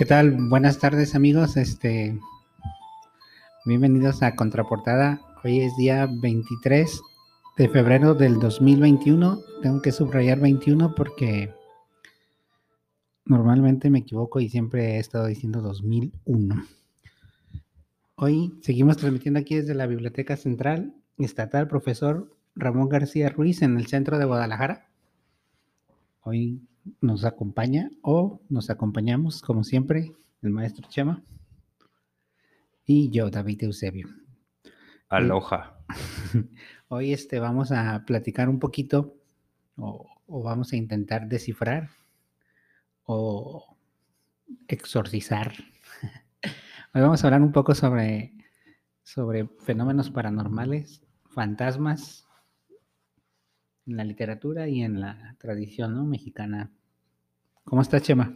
¿Qué tal? Buenas tardes amigos. Este, bienvenidos a Contraportada. Hoy es día 23 de febrero del 2021. Tengo que subrayar 21 porque normalmente me equivoco y siempre he estado diciendo 2001. Hoy seguimos transmitiendo aquí desde la Biblioteca Central Estatal Profesor Ramón García Ruiz en el centro de Guadalajara. Hoy nos acompaña o nos acompañamos, como siempre, el maestro Chema y yo, David Eusebio. Aloha. Hoy este, vamos a platicar un poquito o, o vamos a intentar descifrar o exorcizar. Hoy vamos a hablar un poco sobre, sobre fenómenos paranormales, fantasmas en la literatura y en la tradición ¿no? mexicana. ¿Cómo está, Chema?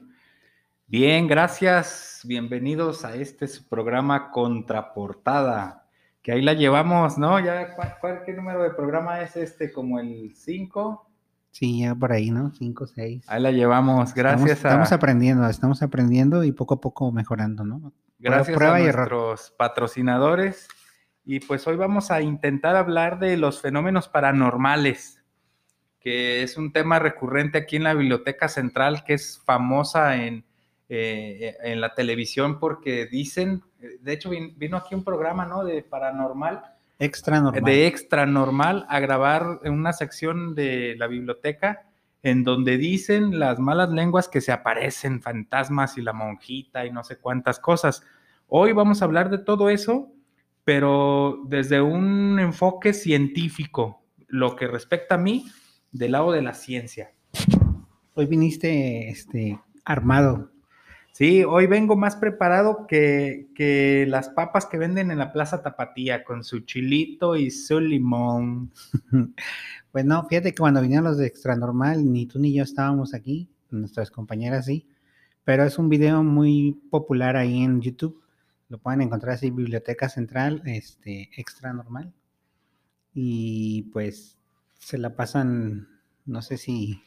Bien, gracias. Bienvenidos a este su programa Contraportada, que ahí la llevamos, ¿no? Ya, ¿cuál, qué número de programa es este? ¿Como el 5? Sí, ya por ahí, ¿no? 5, 6. Ahí la llevamos, gracias estamos, a... Estamos aprendiendo, estamos aprendiendo y poco a poco mejorando, ¿no? Gracias a nuestros patrocinadores. Y pues hoy vamos a intentar hablar de los fenómenos paranormales que es un tema recurrente aquí en la Biblioteca Central, que es famosa en, eh, en la televisión porque dicen, de hecho vino aquí un programa, ¿no? De paranormal. Extra normal. De extra normal a grabar en una sección de la biblioteca en donde dicen las malas lenguas que se aparecen fantasmas y la monjita y no sé cuántas cosas. Hoy vamos a hablar de todo eso, pero desde un enfoque científico. Lo que respecta a mí, del lado de la ciencia. Hoy viniste este, armado. Sí, hoy vengo más preparado que, que, las papas que venden en la Plaza Tapatía, con su chilito y su limón. pues no, fíjate que cuando vinieron los de Extra Normal, ni tú ni yo estábamos aquí, nuestras compañeras sí, pero es un video muy popular ahí en YouTube. Lo pueden encontrar así, Biblioteca Central, este, Extra Normal. Y pues se la pasan, no sé si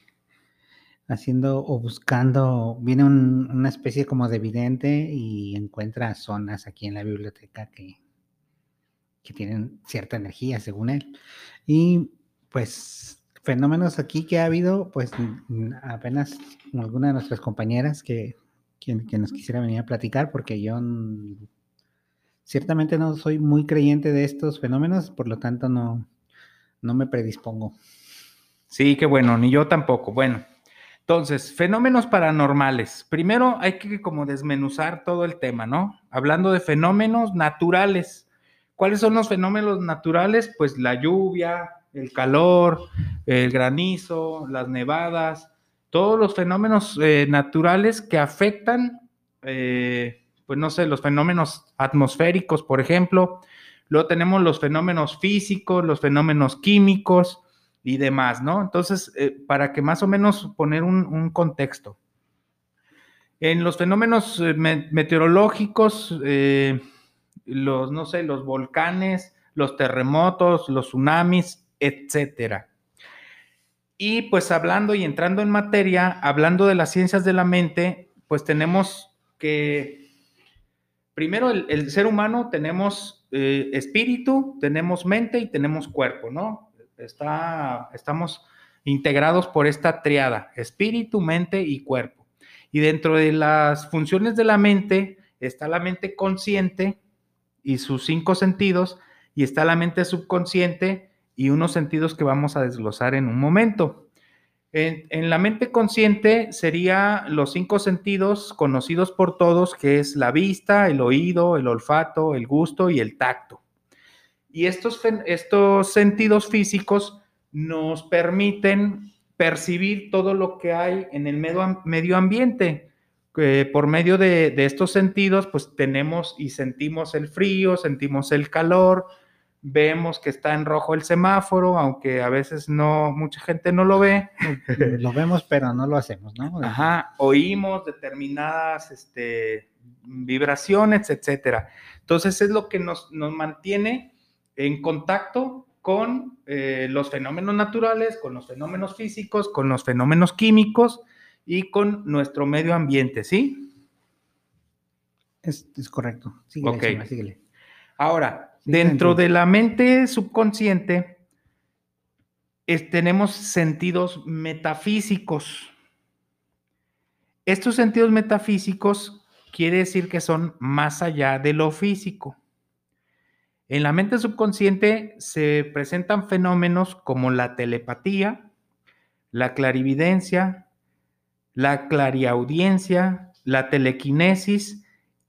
haciendo o buscando, viene una especie como de vidente y encuentra zonas aquí en la biblioteca que, que tienen cierta energía, según él. Y pues fenómenos aquí que ha habido, pues apenas alguna de nuestras compañeras que, que, que nos quisiera venir a platicar, porque yo ciertamente no soy muy creyente de estos fenómenos, por lo tanto no, no me predispongo. Sí, qué bueno, ni yo tampoco. Bueno, entonces, fenómenos paranormales. Primero hay que como desmenuzar todo el tema, ¿no? Hablando de fenómenos naturales. ¿Cuáles son los fenómenos naturales? Pues la lluvia, el calor, el granizo, las nevadas, todos los fenómenos eh, naturales que afectan, eh, pues no sé, los fenómenos atmosféricos, por ejemplo, Luego tenemos los fenómenos físicos, los fenómenos químicos y demás, ¿no? Entonces, eh, para que más o menos poner un, contexto. En los fenómenos eh, meteorológicos, eh, los, no sé, los volcanes, los terremotos, los tsunamis, etcétera. Y pues hablando y entrando en materia, hablando de las ciencias de la mente, pues tenemos que, primero, el ser humano tenemos eh, espíritu, tenemos mente y tenemos cuerpo, ¿no? Está, estamos integrados por esta triada, espíritu, mente y cuerpo. Y dentro de las funciones de la mente está la mente consciente y sus cinco sentidos, y está la mente subconsciente y unos sentidos que vamos a desglosar en un momento. En, la mente consciente sería los cinco sentidos conocidos por todos, que es la vista, el oído, el olfato, el gusto y el tacto. Y estos, estos sentidos físicos nos permiten percibir todo lo que hay en el medio, medio ambiente. por medio de, de estos sentidos, pues tenemos y sentimos el frío, sentimos el calor, vemos que está en rojo el semáforo, aunque a veces no, mucha gente no lo ve. Lo vemos, pero no lo hacemos, ¿no? Ajá, oímos determinadas este, vibraciones, etcétera. Entonces es lo que nos, mantiene en contacto con eh, los fenómenos naturales, con los fenómenos físicos, con los fenómenos químicos y con nuestro medio ambiente, ¿sí? Es, es correcto. Síguele, síguele. Ahora, dentro de la mente subconsciente es- tenemos sentidos metafísicos. Estos sentidos metafísicos quiere decir que son más allá de lo físico. En la mente subconsciente se presentan fenómenos como la telepatía, la clarividencia, la clariaudiencia, la telequinesis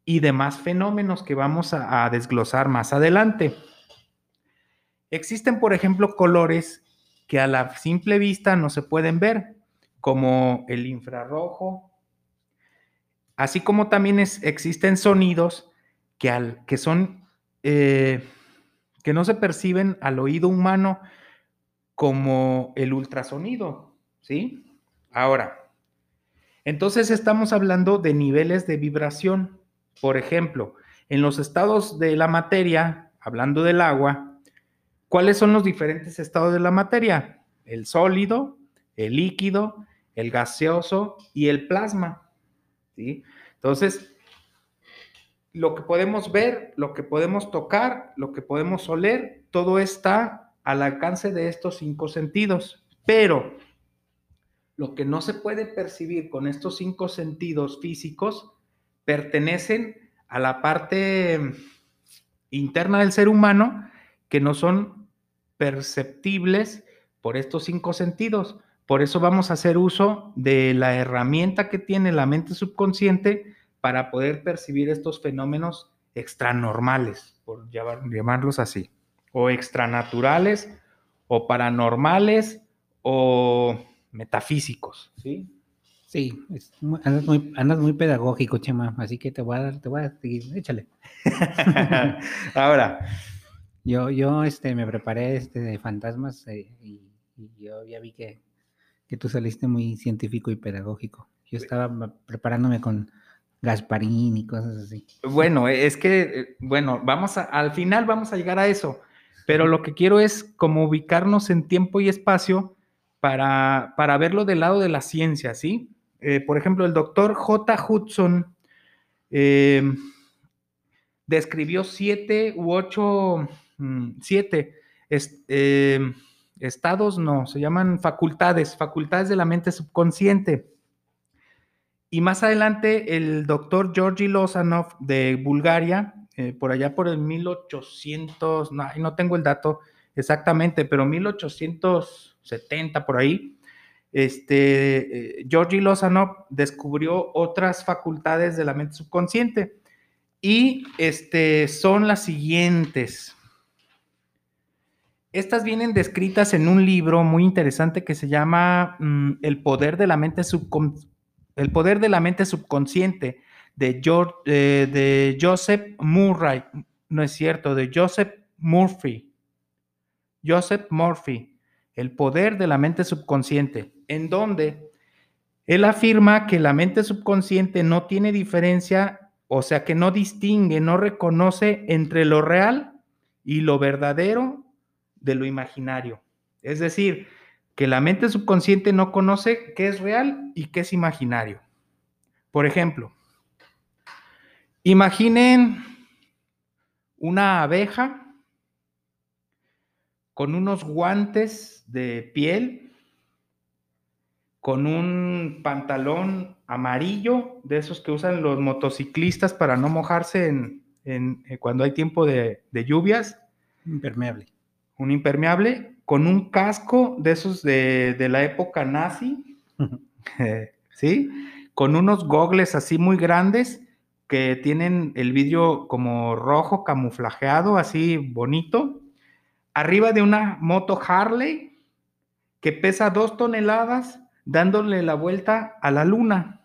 y demás fenómenos que vamos a, desglosar más adelante. Existen, por ejemplo, colores que a la simple vista no se pueden ver, como el infrarrojo, así como también existen sonidos que, al- que son eh, que no se perciben al oído humano como el ultrasonido, ¿sí? Ahora, entonces estamos hablando de niveles de vibración. Por ejemplo, en los estados de la materia, hablando del agua, ¿cuáles son los diferentes estados de la materia? El sólido, el líquido, el gaseoso y el plasma. ¿sí? Entonces, lo que podemos ver, lo que podemos tocar, lo que podemos oler, todo está al alcance de estos cinco sentidos. Pero lo que no se puede percibir con estos cinco sentidos físicos pertenecen a la parte interna del ser humano que no son perceptibles por estos cinco sentidos. Por eso vamos a hacer uso de la herramienta que tiene la mente subconsciente para poder percibir estos fenómenos extranormales, por llamar- llamarlos así, o extranaturales, o paranormales, o metafísicos, ¿sí? Sí, es andas, muy, andas muy pedagógico, Chema, así que te voy a dar, te voy a seguir, échale. Ahora, Yo, yo este, me preparé este, de fantasmas eh, y, y yo ya vi que, que tú saliste muy científico y pedagógico. Yo estaba preparándome con Gasparín y cosas así. bueno, es que, eh, bueno, vamos a, al final vamos a llegar a eso, pero lo que quiero es como ubicarnos en tiempo y espacio para, para verlo del lado de la ciencia, ¿sí? Eh, por ejemplo, el doctor J. Hudson eh, describió siete u ocho, mm, siete eh, estados, no, se llaman facultades, facultades de la mente subconsciente. Y más adelante, el doctor Georgi Lozanov de Bulgaria, por allá por el 1800, no, no tengo el dato exactamente, pero 1870 por ahí, este, eh, Georgi Lozanov descubrió otras facultades de la mente subconsciente y este, son las siguientes. Estas vienen descritas en un libro muy interesante que se llama mm, El poder de la mente. El poder de la mente subconsciente de, George, eh, de Joseph Murray, no es cierto, de Joseph Murphy. Joseph Murphy, El poder de la mente subconsciente, en donde él afirma que la mente subconsciente no tiene diferencia, o sea, que no distingue, no reconoce entre lo real y lo verdadero de lo imaginario. Es decir, que la mente subconsciente no conoce qué es real y qué es imaginario. Por ejemplo, imaginen una abeja con unos guantes de piel, con un pantalón amarillo, de esos que usan los motociclistas para no mojarse en, en, eh, cuando hay tiempo de, de lluvias, Impermeable. un impermeable, con un casco de esos de, de la época nazi, eh, ¿sí? Con unos gogles así muy grandes que tienen el vidrio como rojo camuflajeado, así bonito, arriba de una moto Harley que pesa dos toneladas dándole la vuelta a la luna.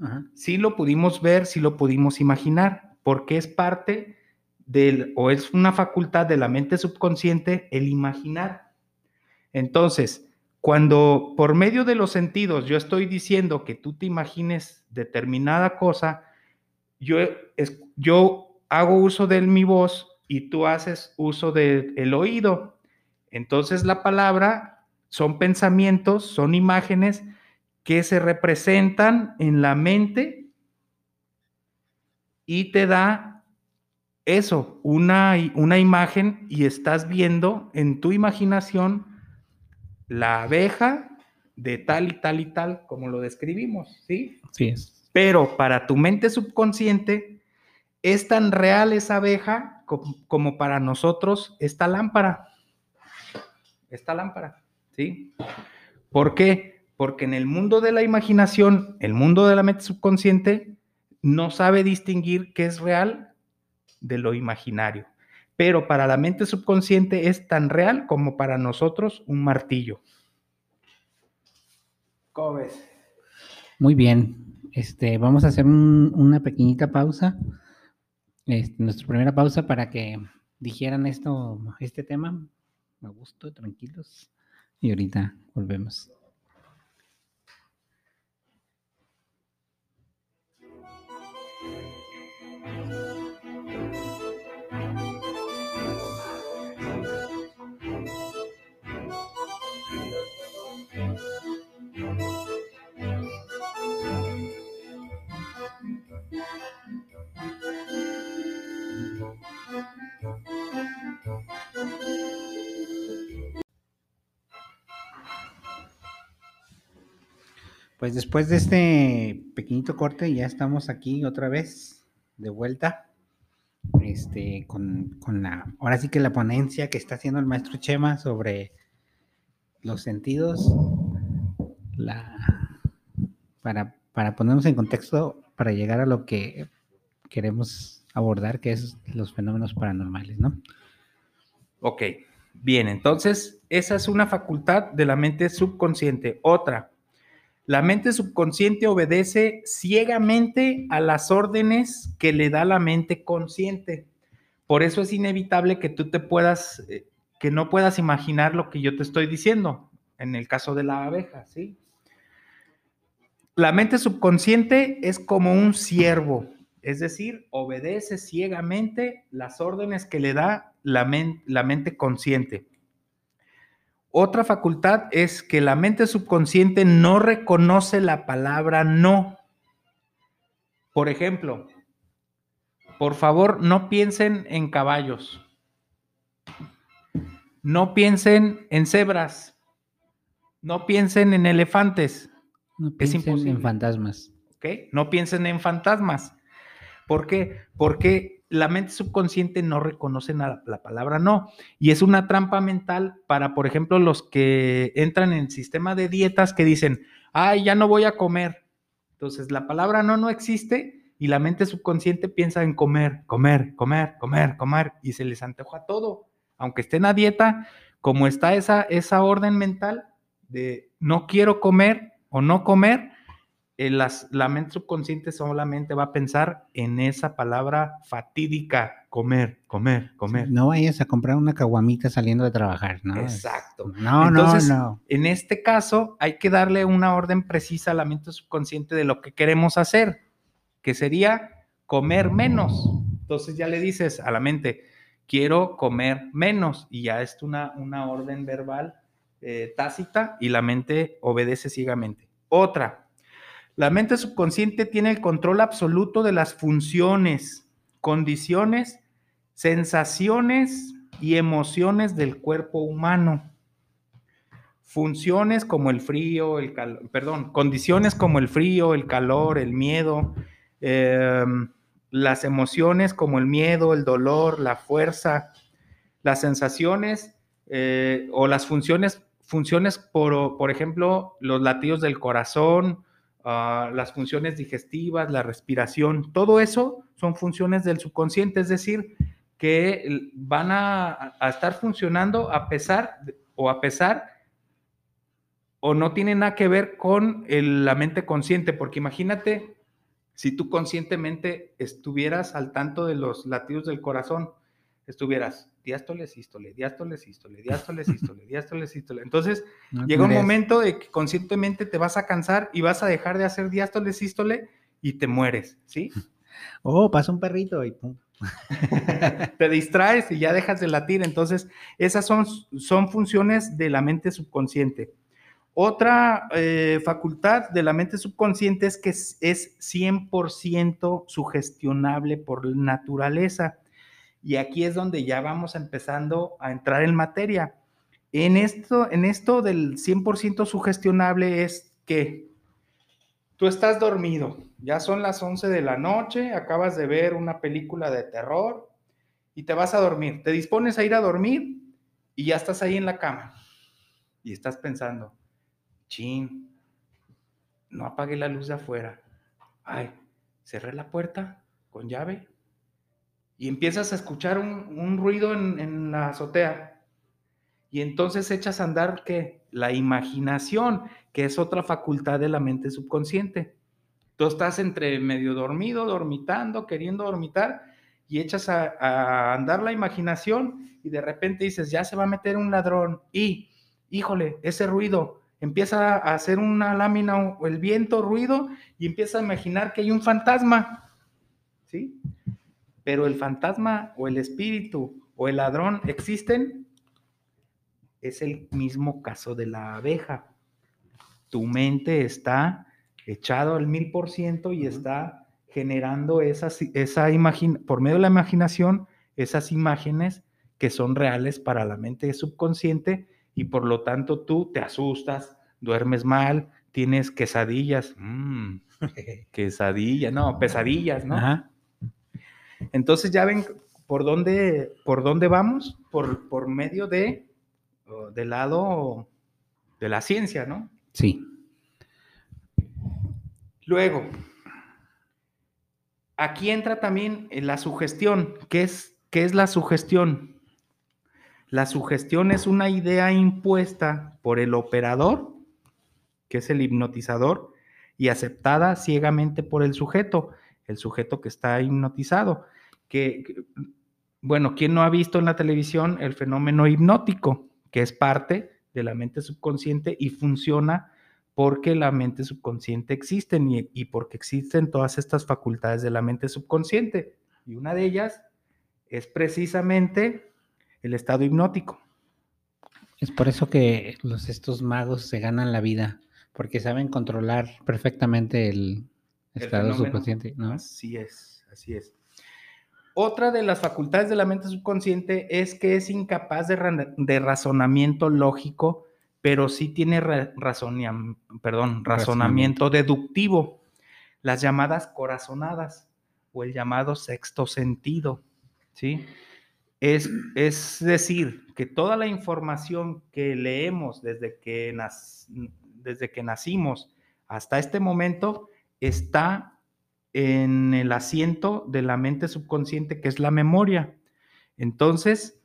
Ajá. Sí lo pudimos ver, sí lo pudimos imaginar, porque es parte del, o es una facultad de la mente subconsciente el imaginar. Entonces, cuando por medio de los sentidos yo estoy diciendo que tú te imagines determinada cosa, yo, es, yo hago uso de mi voz y tú haces uso del oído. Entonces la palabra son pensamientos, son imágenes que se representan en la mente y te da eso, una, una imagen y estás viendo en tu imaginación la abeja de tal y tal y tal, como lo describimos, ¿sí? Sí es. Pero para tu mente subconsciente es tan real esa abeja como, para nosotros esta lámpara. Esta lámpara, ¿sí? ¿Por qué? Porque en el mundo de la imaginación, el mundo de la mente subconsciente, no sabe distinguir qué es real de lo imaginario. Pero para la mente subconsciente es tan real como para nosotros un martillo. ¿Cómo ves? Muy bien. Este, vamos a hacer una pequeñita pausa. Este, nuestra primera pausa para que dijeran esto, este tema. Me gusto, tranquilos. Y ahorita volvemos. Pues después de este pequeñito corte, ya estamos aquí otra vez de vuelta. Este, con, la, ahora sí que la ponencia que está haciendo el maestro Chema sobre los sentidos, la, para, para ponernos en contexto, para llegar a lo que queremos abordar, que es los fenómenos paranormales, ¿no? Ok, bien, entonces esa es una facultad de la mente subconsciente. Otra, la mente subconsciente obedece ciegamente a las órdenes que le da la mente consciente. Por eso es inevitable que tú te puedas, eh, que no puedas imaginar lo que yo te estoy diciendo, en el caso de la abeja, ¿sí? La mente subconsciente es como un siervo, es decir, obedece ciegamente las órdenes que le da la, la mente consciente. Otra facultad es que la mente subconsciente no reconoce la palabra no. Por ejemplo, por favor, no piensen en caballos. No piensen en cebras. No piensen en elefantes. No piensen en fantasmas. No piensen en fantasmas. ¿Por qué? Porque la mente subconsciente no reconoce la, la, palabra no. Y es una trampa mental para, por ejemplo, los que entran en el sistema de dietas que dicen, ay, ya no voy a comer. Entonces, la palabra no no existe y la mente subconsciente piensa en comer, comer, comer, comer, comer y se les antoja todo. Aunque estén a dieta, como está esa, esa orden mental de no quiero comer o no comer, eh, la mente subconsciente solamente va a pensar en esa palabra fatídica, comer, comer, comer. No vayas a comprar una caguamita saliendo de trabajar, ¿no? Exacto. No, Entonces, no, no. En este caso, hay que darle una orden precisa a la mente subconsciente de lo que queremos hacer, que sería comer menos. Entonces ya le dices a la mente, quiero comer menos, y ya es una, una orden verbal eh, tácita y la mente obedece ciegamente. Otra, la mente subconsciente tiene el control absoluto de las funciones, condiciones, sensaciones y emociones del cuerpo humano. Funciones como el frío, el calor, perdón, condiciones como el frío, el calor, el miedo, em, las emociones como el miedo, el dolor, la fuerza, las sensaciones eh, o las funciones, funciones por, por ejemplo, los latidos del corazón, Ah, las funciones digestivas, la respiración, todo eso son funciones del subconsciente, es decir, que van a, estar funcionando a pesar o a pesar o no tiene nada que ver con la mente consciente, porque imagínate si tú conscientemente estuvieras al tanto de los latidos del corazón, estuvieras diástole, sístole, diástole, sístole, diástole, sístole, diástole, sístole. Entonces, llega un momento de que conscientemente te vas a cansar y vas a dejar de hacer diástole, sístole y te mueres, ¿sí? Oh, pasa un perrito y pum. te distraes y ya dejas de latir. Entonces, esas son, son funciones de la mente subconsciente. Otra eh, facultad de la mente subconsciente es que es, es 100% sugestionable por naturaleza. Y aquí es donde ya vamos empezando a entrar en materia. En esto, en esto del 100% sugestionable es que tú estás dormido, ya son las 11 de la noche, acabas de ver una película de terror y te vas a dormir. Te dispones a ir a dormir y ya estás ahí en la cama y estás pensando, chin, no apagué la luz de afuera. Ay, cerré la puerta con llave y empiezas a escuchar un, ruido en, en la azotea y entonces echas a andar que la imaginación, que es otra facultad de la mente subconsciente. Tú estás entre medio dormido, dormitando, queriendo dormitar y echas a, andar la imaginación y de repente dices, ya se va a meter un ladrón y, híjole, ese ruido, empieza a hacer una lámina o el viento ruido y empieza a imaginar que hay un fantasma, ¿sí? Pero el fantasma o el espíritu o el ladrón existen es el mismo caso de la abeja. Tu mente está echado al mil por ciento y está generando esas, esa imagen, por medio de la imaginación, esas imágenes que son reales para la mente subconsciente y por lo tanto tú te asustas, duermes mal, tienes quesadillas, mm, quesadilla, no, pesadillas, ¿no? Entonces ya ven por dónde, por dónde vamos, por, por medio de del lado de la ciencia, ¿no? Sí. Luego, aquí entra también la sugestión. ¿Qué es, qué es la sugestión? La sugestión es una idea impuesta por el operador, que es el hipnotizador, y aceptada ciegamente por el sujeto, el sujeto que está hipnotizado. Que, bueno, ¿quién no ha visto en la televisión el fenómeno hipnótico? que es parte de la mente subconsciente y funciona porque la mente subconsciente existe y, y, porque existen todas estas facultades de la mente subconsciente. Y una de ellas es precisamente el estado hipnótico. Es por eso que estos magos se ganan la vida, porque saben controlar perfectamente el, estado subconsciente. ¿no? Así es, así es. Otra de las facultades de la mente subconsciente es que es incapaz de, razonamiento lógico, pero sí tiene perdón, razonamiento deductivo, las llamadas corazonadas o el llamado sexto sentido, ¿sí? Es, es decir, que toda la información que leemos desde que, desde que nacimos hasta este momento está en el asiento de la mente subconsciente, que es la memoria. Entonces,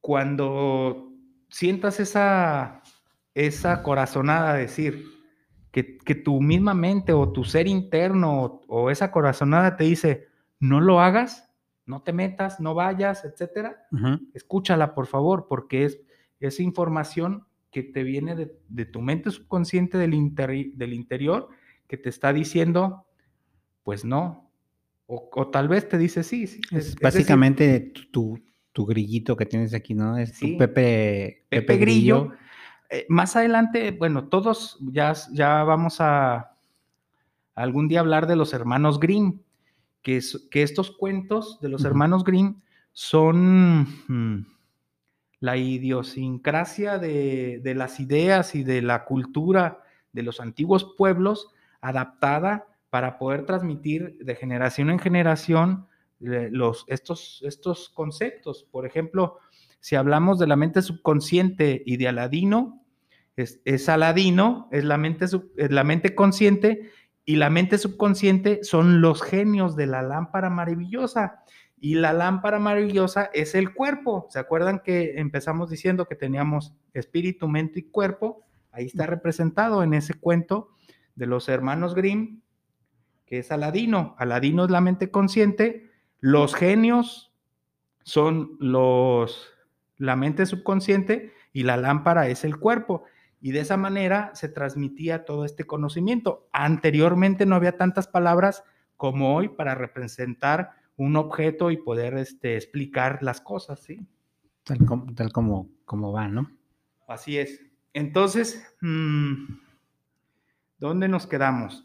cuando sientas esa, esa corazonada, decir, que, que, tu misma mente o tu ser interno o, esa corazonada te dice, no lo hagas, no te metas, no vayas, etcétera, escúchala por favor, porque es esa información que te viene de, tu mente subconsciente del, del interior que te está diciendo, pues no. O, tal vez te dice sí. sí es, básicamente tu, grillito que tienes aquí, ¿no? Es tu Pepe, Pepe, Grillo. Eh, más adelante, bueno, todos ya, ya vamos a algún día hablar de los hermanos Grimm, que, que estos cuentos de los hermanos Grimm son mm, la idiosincrasia de, de, las ideas y de la cultura de los antiguos pueblos adaptada para poder transmitir de generación en generación eh, los, estos, estos conceptos. Por ejemplo, si hablamos de la mente subconsciente y de Aladino, es, es Aladino, es la, mente es la mente consciente y la mente subconsciente son los genios de la lámpara maravillosa. Y la lámpara maravillosa es el cuerpo. ¿Se acuerdan que empezamos diciendo que teníamos espíritu, mente y cuerpo? Ahí está representado en ese cuento de los hermanos Grimm, que es Aladino. Aladino es la mente consciente, los genios son los, la mente subconsciente y la lámpara es el cuerpo. Y de esa manera se transmitía todo este conocimiento. Anteriormente no había tantas palabras como hoy para representar un objeto y poder este, explicar las cosas, ¿sí? Tal, como, tal como, como va, ¿no? Así es. entonces, mm, ¿dónde nos quedamos?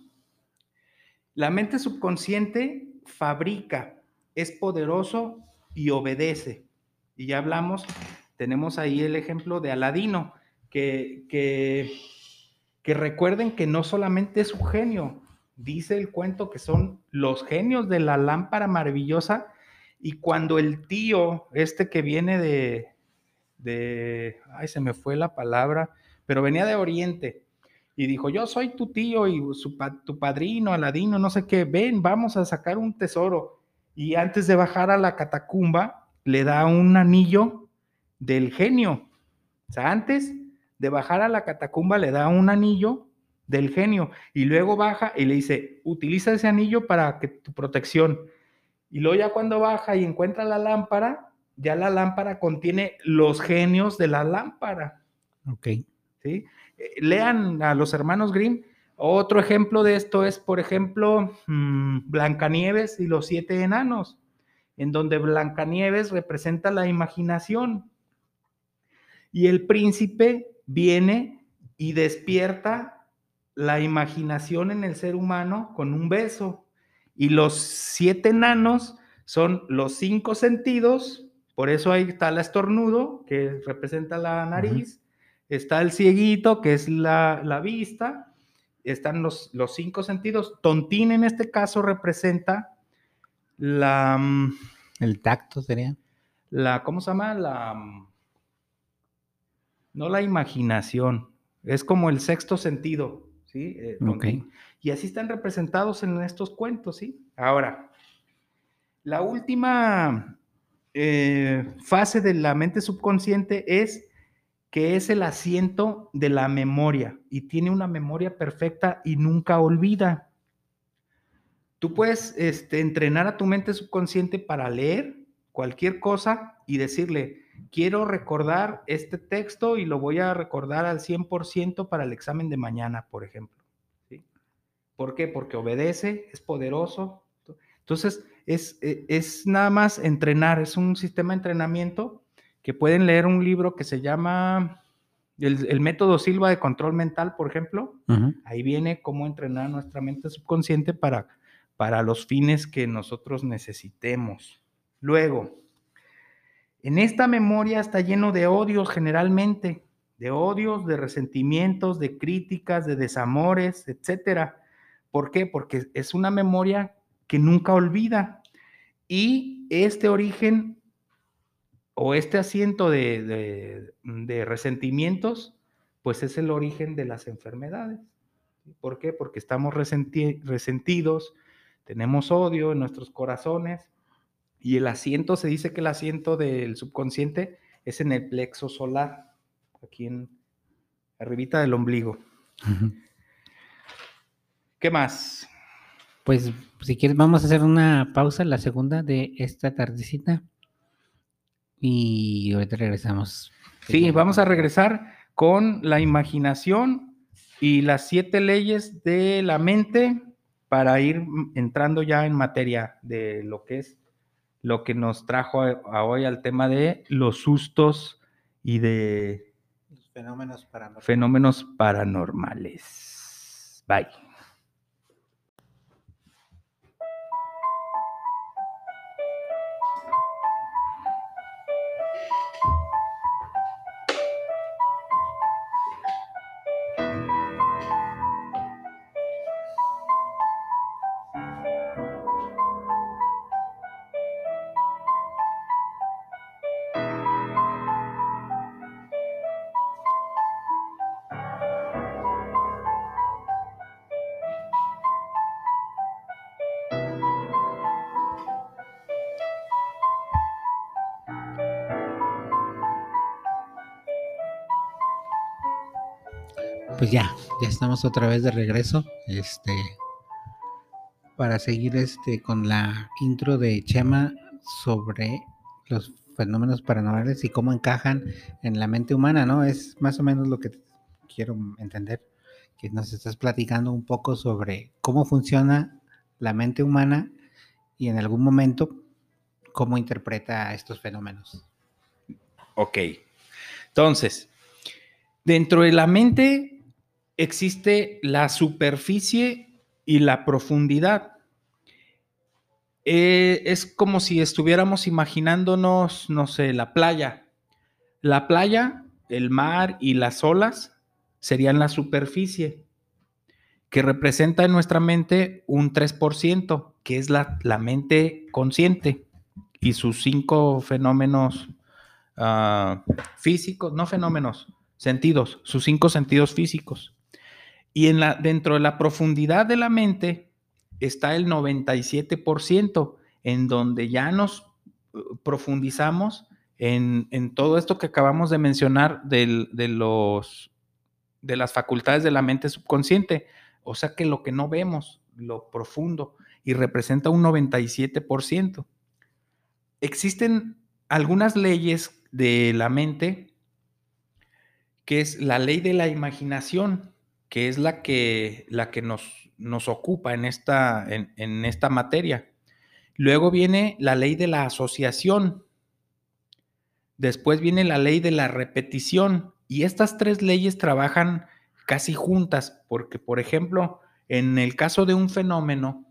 La mente subconsciente fabrica, es poderoso y obedece. Y ya hablamos, tenemos ahí el ejemplo de Aladino, que, que, que recuerden que no solamente es un genio, dice el cuento que son los genios de la lámpara maravillosa y cuando el tío, este que viene de, de, ay, se me fue la palabra, pero venía de Oriente y dijo, yo soy tu tío y tu padrino, Aladino, no sé qué, ven, vamos a sacar un tesoro. Y antes de bajar a la catacumba, le da un anillo del genio. O sea, antes de bajar a la catacumba, le da un anillo del genio y luego baja y le dice, utiliza ese anillo para que tu protección. Y luego ya cuando baja y encuentra la lámpara, ya la lámpara contiene los genios de la lámpara. Ok. ¿Sí? Eh, lean a los hermanos Grimm. Otro ejemplo de esto es, por ejemplo, mm, Blancanieves y los siete enanos, en donde Blancanieves representa la imaginación. Y el príncipe viene y despierta la imaginación en el ser humano con un beso. Y los siete enanos son los cinco sentidos, por eso ahí está el estornudo, que representa la nariz, está el cieguito, que es la, vista, están los, los, cinco sentidos. Tontín en este caso representa la... Mm, el tacto sería. La, ¿cómo se llama? La... Mm, no la imaginación, es como el sexto sentido, ¿sí? Eh, y así están representados en estos cuentos, ¿sí? Ahora, la última eh, fase de la mente subconsciente es que es el asiento de la memoria y tiene una memoria perfecta y nunca olvida. Tú puedes este, entrenar a tu mente subconsciente para leer cualquier cosa y decirle, quiero recordar este texto y lo voy a recordar al 100% para el examen de mañana, por ejemplo. ¿Sí? ¿Por qué? Porque obedece, es poderoso. Entonces, e, es, nada más entrenar, es un sistema de entrenamiento que pueden leer un libro que se llama el, método Silva de control mental, por ejemplo. Ahí viene cómo entrenar nuestra mente subconsciente para, para los fines que nosotros necesitemos. Luego, en esta memoria está lleno de odios generalmente, de odios, de resentimientos, de críticas, de desamores, etcétera. ¿Por qué? Porque es una memoria que nunca olvida. Y este origen o este asiento de, resentimientos, pues es el origen de las enfermedades. ¿Por qué? Porque estamos resentidos, tenemos odio en nuestros corazones y el asiento, se dice que el asiento del subconsciente es en el plexo solar, aquí en arribita del ombligo. ¿Qué más? Pues si quieres, vamos a hacer una pausa, la segunda de esta tardecita. Y ahorita regresamos. Sí, vamos a regresar con la imaginación y las siete leyes de la mente para ir entrando ya en materia de lo que es lo que nos trajo a, hoy al tema de los sustos y de fenómenos paranormales. Fenómenos paranormales. Bye. Ya, ya estamos otra vez de regreso. Este para seguir este con la intro de Chema sobre los fenómenos paranormales y cómo encajan en la mente humana, ¿no? Es más o menos lo que quiero entender, que nos estás platicando un poco sobre cómo funciona la mente humana y en algún momento cómo interpreta estos fenómenos. Ok. Entonces, Dentro de la mente existe la superficie y la profundidad. Eh, es como si estuviéramos imaginándonos, no sé, la playa. La playa, el mar y las olas serían la superficie, que representa en nuestra mente un 3%, que es la, la mente consciente y sus cinco fenómenos ah, físicos, no fenómenos, sentidos, sus cinco sentidos físicos. Y en la, dentro de la profundidad de la mente está el 97%, en donde ya nos uh, profundizamos en, todo esto que acabamos de mencionar de, los, de las facultades de la mente subconsciente. O sea que lo que no vemos, lo profundo, y representa un 97%. Existen algunas leyes de la mente que es la ley de la imaginación, que es la que, la que nos, nos ocupa en esta, en, esta materia. Luego viene la ley de la asociación. Después viene la ley de la repetición. Y estas tres leyes trabajan casi juntas, porque, por ejemplo, en el caso de un fenómeno,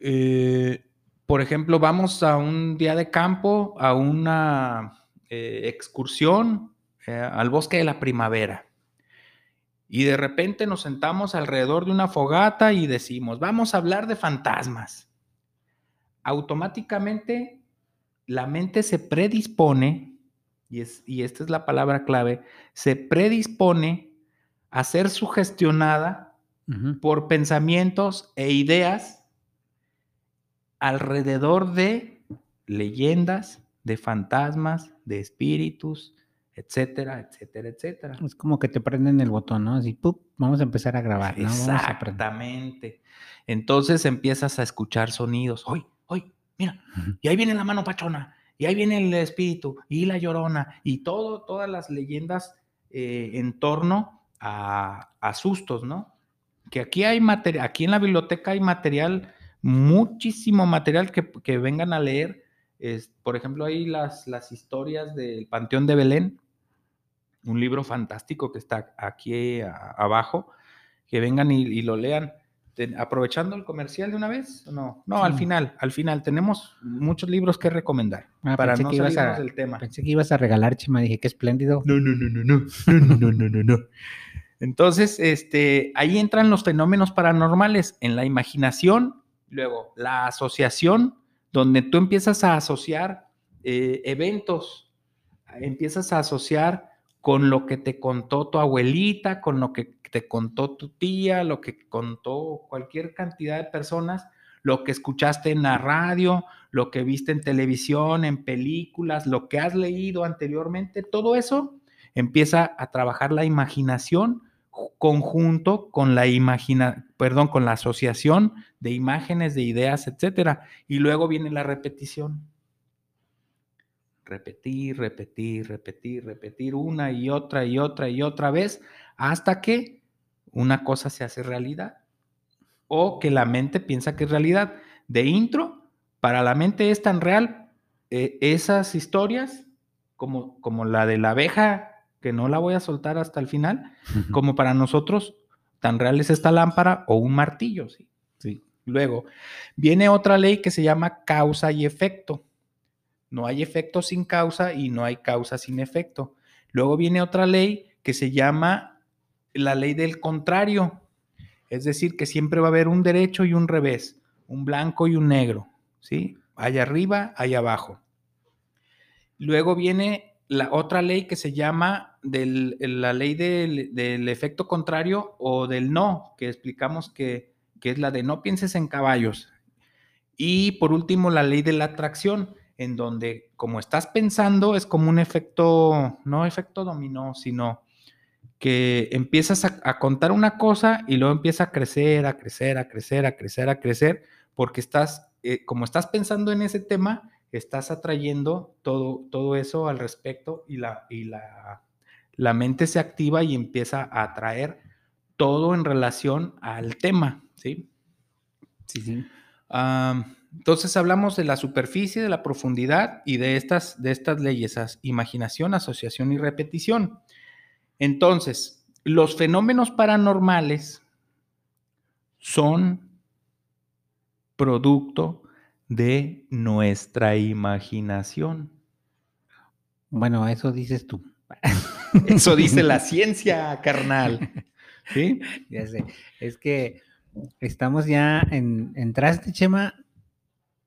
eh, por ejemplo, vamos a un día de campo, a una eh, excursión eh, al bosque de la primavera. Y de repente nos sentamos alrededor de una fogata y decimos, vamos a hablar de fantasmas. Automáticamente la mente se predispone, y, es, y esta es la palabra clave, se predispone a ser sugestionada por pensamientos e ideas alrededor de leyendas, de fantasmas, de espíritus, etcétera, etcétera, etcétera. Es como que te prenden el botón, ¿no? Así, ¡pup! vamos a empezar a grabar, ¿no? Exactamente. Entonces empiezas a escuchar sonidos. ¡Hoy, hoy! Mira, y ahí viene la mano pachona, y ahí viene el espíritu, y la llorona, y todo, todas las leyendas eh, en torno a, a, sustos, ¿no? Que aquí hay material, aquí en la biblioteca hay material, muchísimo material que, que vengan a leer. Es, por ejemplo, hay las, las historias del Panteón de Belén, un libro fantástico que está aquí abajo, que vengan y, lo lean. aprovechando el comercial de una vez, no, no, al final, al final tenemos muchos libros que recomendar ah, para no salirnos del tema. Pensé que ibas a regalar, Chima, dije qué espléndido. No, no, no, no, no, no, no, no, no, no. Entonces, este, ahí entran los fenómenos paranormales en la imaginación, luego la asociación, donde tú empiezas a asociar eh, eventos, empiezas a asociar con lo que te contó tu abuelita, con lo que te contó tu tía, lo que contó cualquier cantidad de personas, lo que escuchaste en la radio, lo que viste en televisión, en películas, lo que has leído anteriormente, todo eso empieza a trabajar la imaginación conjunto con la imagina, perdón, con la asociación de imágenes, de ideas, etcétera, y luego viene la repetición repetir, repetir, repetir, repetir una y otra y otra y otra vez hasta que una cosa se hace realidad o que la mente piensa que es realidad. De intro, para la mente es tan real eh, esas historias como, como la de la abeja, que no la voy a soltar hasta el final, como para nosotros tan real es esta lámpara o un martillo. ¿sí? Sí. Luego, viene otra ley que se llama causa y efecto. No hay efecto sin causa y no hay causa sin efecto. Luego viene otra ley que se llama la ley del contrario. Es decir, que siempre va a haber un derecho y un revés, un blanco y un negro, ¿sí? Allá arriba, allá abajo. Luego viene la otra ley que se llama la ley del, efecto contrario o del no, que explicamos que, que es la de no pienses en caballos. Y por último, la ley de la atracción, en donde como estás pensando es como un efecto, no efecto dominó, sino que empiezas a, contar una cosa y luego empieza a crecer, a crecer, a crecer, a crecer, a crecer, porque estás, eh, como estás pensando en ese tema, estás atrayendo todo, todo eso al respecto y, la, y la, la mente se activa y empieza a atraer todo en relación al tema, ¿sí? Sí, sí. Entonces hablamos de la superficie, de la profundidad y de estas, de estas leyes, imaginación, asociación y repetición. Entonces, los fenómenos paranormales son producto de nuestra imaginación. Bueno, eso dices tú. Eso dice la ciencia, carnal. ¿Sí? Ya sé. Es que estamos ya en, en traste, Chema,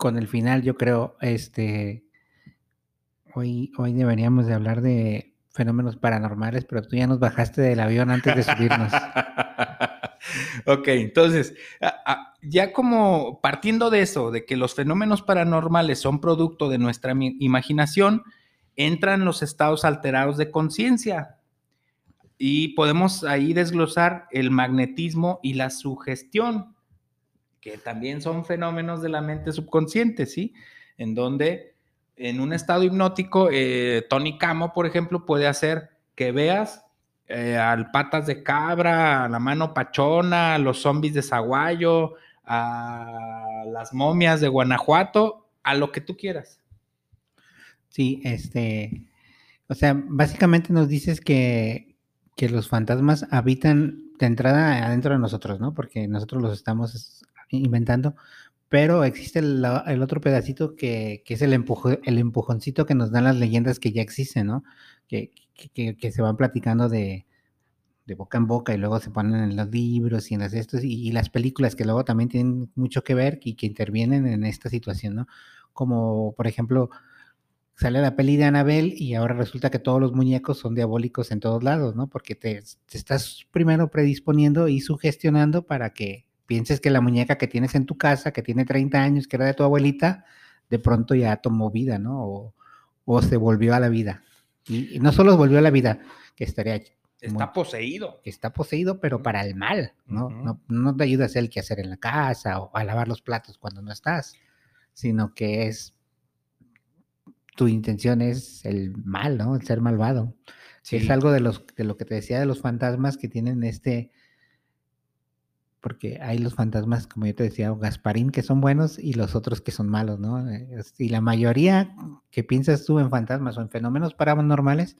con el final, yo creo. Este, hoy, hoy deberíamos de hablar de fenómenos paranormales, pero tú ya nos bajaste del avión antes de subirnos. ok, entonces, ya como partiendo de eso, de que los fenómenos paranormales son producto de nuestra imaginación, entran los estados alterados de conciencia. Y podemos ahí desglosar el magnetismo y la sugestión, que también son fenómenos de la mente subconsciente, ¿sí? En donde en un estado hipnótico, eh, Tony Camo, por ejemplo, puede hacer que veas eh, al patas de cabra, a la mano pachona, a los zombies de Zaguayo, a las momias de Guanajuato, a lo que tú quieras. Sí, este, o sea, básicamente nos dices que, que los fantasmas habitan de entrada adentro de nosotros, ¿no? Porque nosotros los estamos inventando, pero existe el, otro pedacito que, que es el, el empujoncito que nos dan las leyendas que ya existen, ¿no? Que, que, que se van platicando de, de, boca en boca y luego se ponen en los libros y en las estos y, y, las películas que luego también tienen mucho que ver y que intervienen en esta situación, ¿no? Como por ejemplo sale la peli de Anabel y ahora resulta que todos los muñecos son diabólicos en todos lados, ¿no? Porque te, estás primero predisponiendo y sugestionando para que pienses que la muñeca que tienes en tu casa, que tiene 30 años, que era de tu abuelita, de pronto ya tomó vida, ¿no? O, se volvió a la vida. Y, no solo volvió a la vida, que estaría... Está poseído. Está poseído, pero para el mal, ¿no? no, no te ayuda a hacer el quehacer en la casa o a lavar los platos cuando no estás, sino que es tu intención es el mal, ¿no? El ser malvado. Es algo de, los, de lo que te decía de los fantasmas que tienen este, porque hay los fantasmas, como yo te decía, Gasparín, que son buenos y los otros que son malos, ¿no? Y la mayoría que piensas tú en fantasmas o en fenómenos paranormales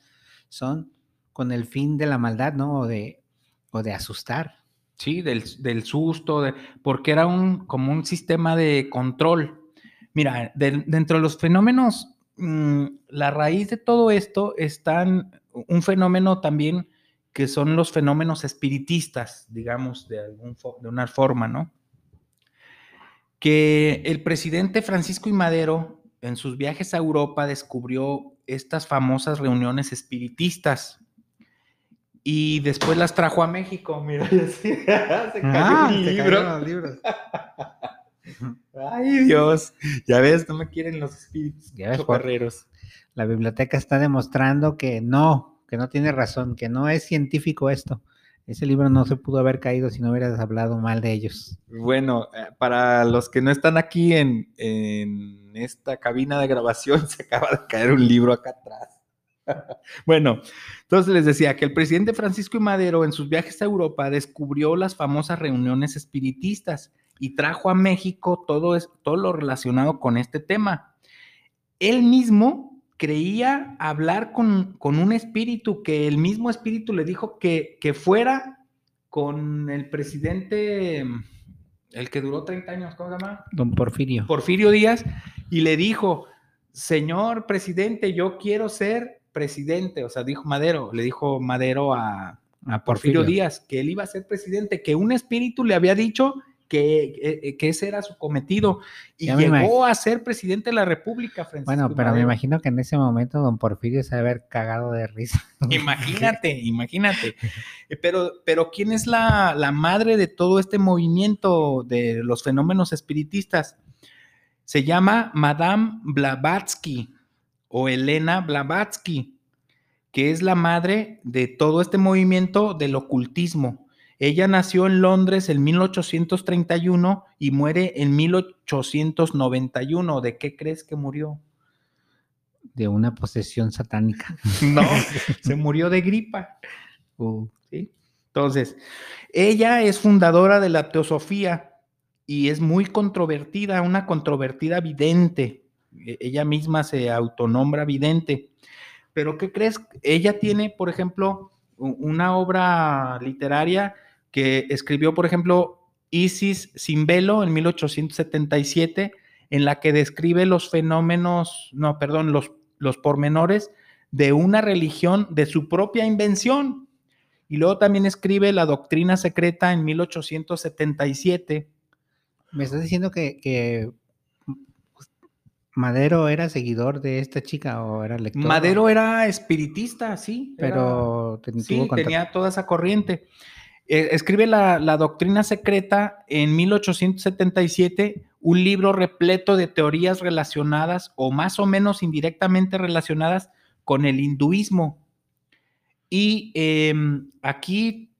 son con el fin de la maldad, ¿no? O de, o de asustar. Sí, del, del susto, de, porque era un, como un sistema de control. Mira, dentro de los fenómenos Mm, la raíz de todo esto está un fenómeno también que son los fenómenos espiritistas, digamos, de, algún, de una forma, ¿no? Que el presidente Francisco y Madero en sus viajes a Europa descubrió estas famosas reuniones espiritistas y después las trajo a México. Mira, se cayó ah, libro. Ay, Dios. Ya ves, no me quieren los espíritus ya ves, La biblioteca está demostrando que no, que no tiene razón, que no es científico esto. Ese libro no se pudo haber caído si no hubieras hablado mal de ellos. Bueno, eh, para los que no están aquí en, en esta cabina de grabación, se acaba de caer un libro acá atrás. bueno, entonces les decía que el presidente Francisco y Madero en sus viajes a Europa descubrió las famosas reuniones espiritistas y trajo a México todo, todo lo relacionado con este tema. Él mismo creía hablar con, un espíritu, que el mismo espíritu le dijo que, que fuera con el presidente, el que duró 30 años, ¿cómo se llama? Don Porfirio. Porfirio Díaz, y le dijo, señor presidente, yo quiero ser presidente, o sea, dijo Madero, le dijo Madero a, a Porfirio, Díaz que él iba a ser presidente, que un espíritu le había dicho que, que, ese era su cometido y llegó a ser presidente de la República. Francisco bueno, pero me imagino que en ese momento don Porfirio se haber cagado de risa. Imagínate, imagínate. Eh, pero, pero ¿quién es la, la madre de todo este movimiento de los fenómenos espiritistas? Se llama Madame Blavatsky o Elena Blavatsky, que es la madre de todo este movimiento del ocultismo. Ella nació en Londres en 1831 y muere en 1891. ¿De qué crees que murió? De una posesión satánica. No, se murió de gripa. Uh. Entonces, ella es fundadora de la teosofía y es muy controvertida, una controvertida vidente. E-, ella misma se autonombra vidente. Pero ¿qué crees? Ella tiene, por ejemplo, una obra literaria que escribió, por ejemplo, Isis sin velo en 1877, en la que describe los fenómenos, no, perdón, los, los pormenores de una religión de su propia invención. Y luego también escribe La Doctrina Secreta en 1877. Me estás diciendo que, que Madero era seguidor de esta chica o era lector. Madero era espiritista, sí. era- pero te- tuvo Sí, tenía toda esa corriente. Eh, escribe la, Doctrina Secreta en 1877, un libro repleto de teorías relacionadas o más o menos indirectamente relacionadas con el hinduismo. Y em, aquí,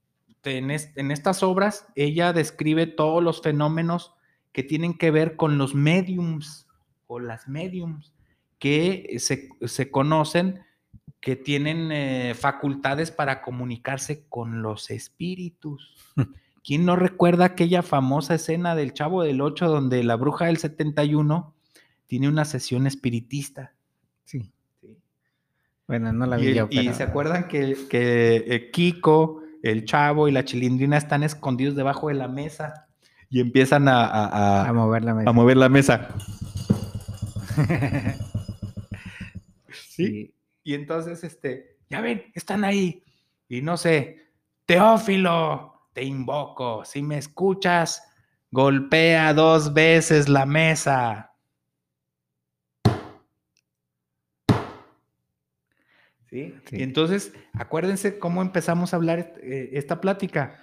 en, en estas obras, ella describe todos los fenómenos que tienen que ver con los mediums o las mediums que se, se conocen que tienen eh, facultades para comunicarse con los espíritus. ¿Quién no recuerda aquella famosa escena del Chavo del 8 donde la bruja del 71 tiene una sesión espiritista? Sí. Bueno, no la Y, vi yo, y se acuerdan que, que, eh, Kiko, el Chavo y la Chilindrina están escondidos debajo de la mesa y empiezan a, a- a- A mover la mesa. a mover la mesa. sí. Y entonces, este, ya ven, están ahí. Y no sé, Teófilo, te invoco. Si me escuchas, golpea dos veces la mesa. ¿Sí? Sí. Y entonces, acuérdense cómo empezamos a hablar eh, esta plática,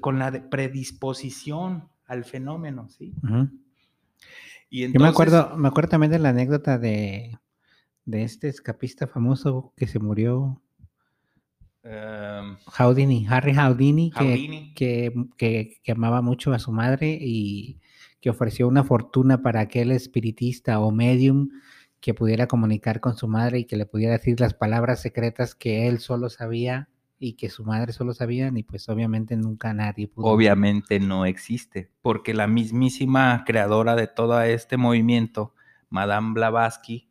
con la de predisposición al fenómeno, ¿sí? Y Yo me entonces- acuerdo, me acuerdo también de la anécdota de, de este escapista famoso que se murió, Em, Houdini, Harry Houdini, que, Houdini. Que, que- que amaba mucho a su madre y que ofreció una fortuna para aquel espiritista o medium que pudiera comunicar con su madre y que le pudiera decir las palabras secretas que él solo sabía y que su madre solo sabían y pues obviamente nunca nadie pudo. obviamente no existe, porque la mismísima creadora de todo este movimiento, Madame Blavatsky,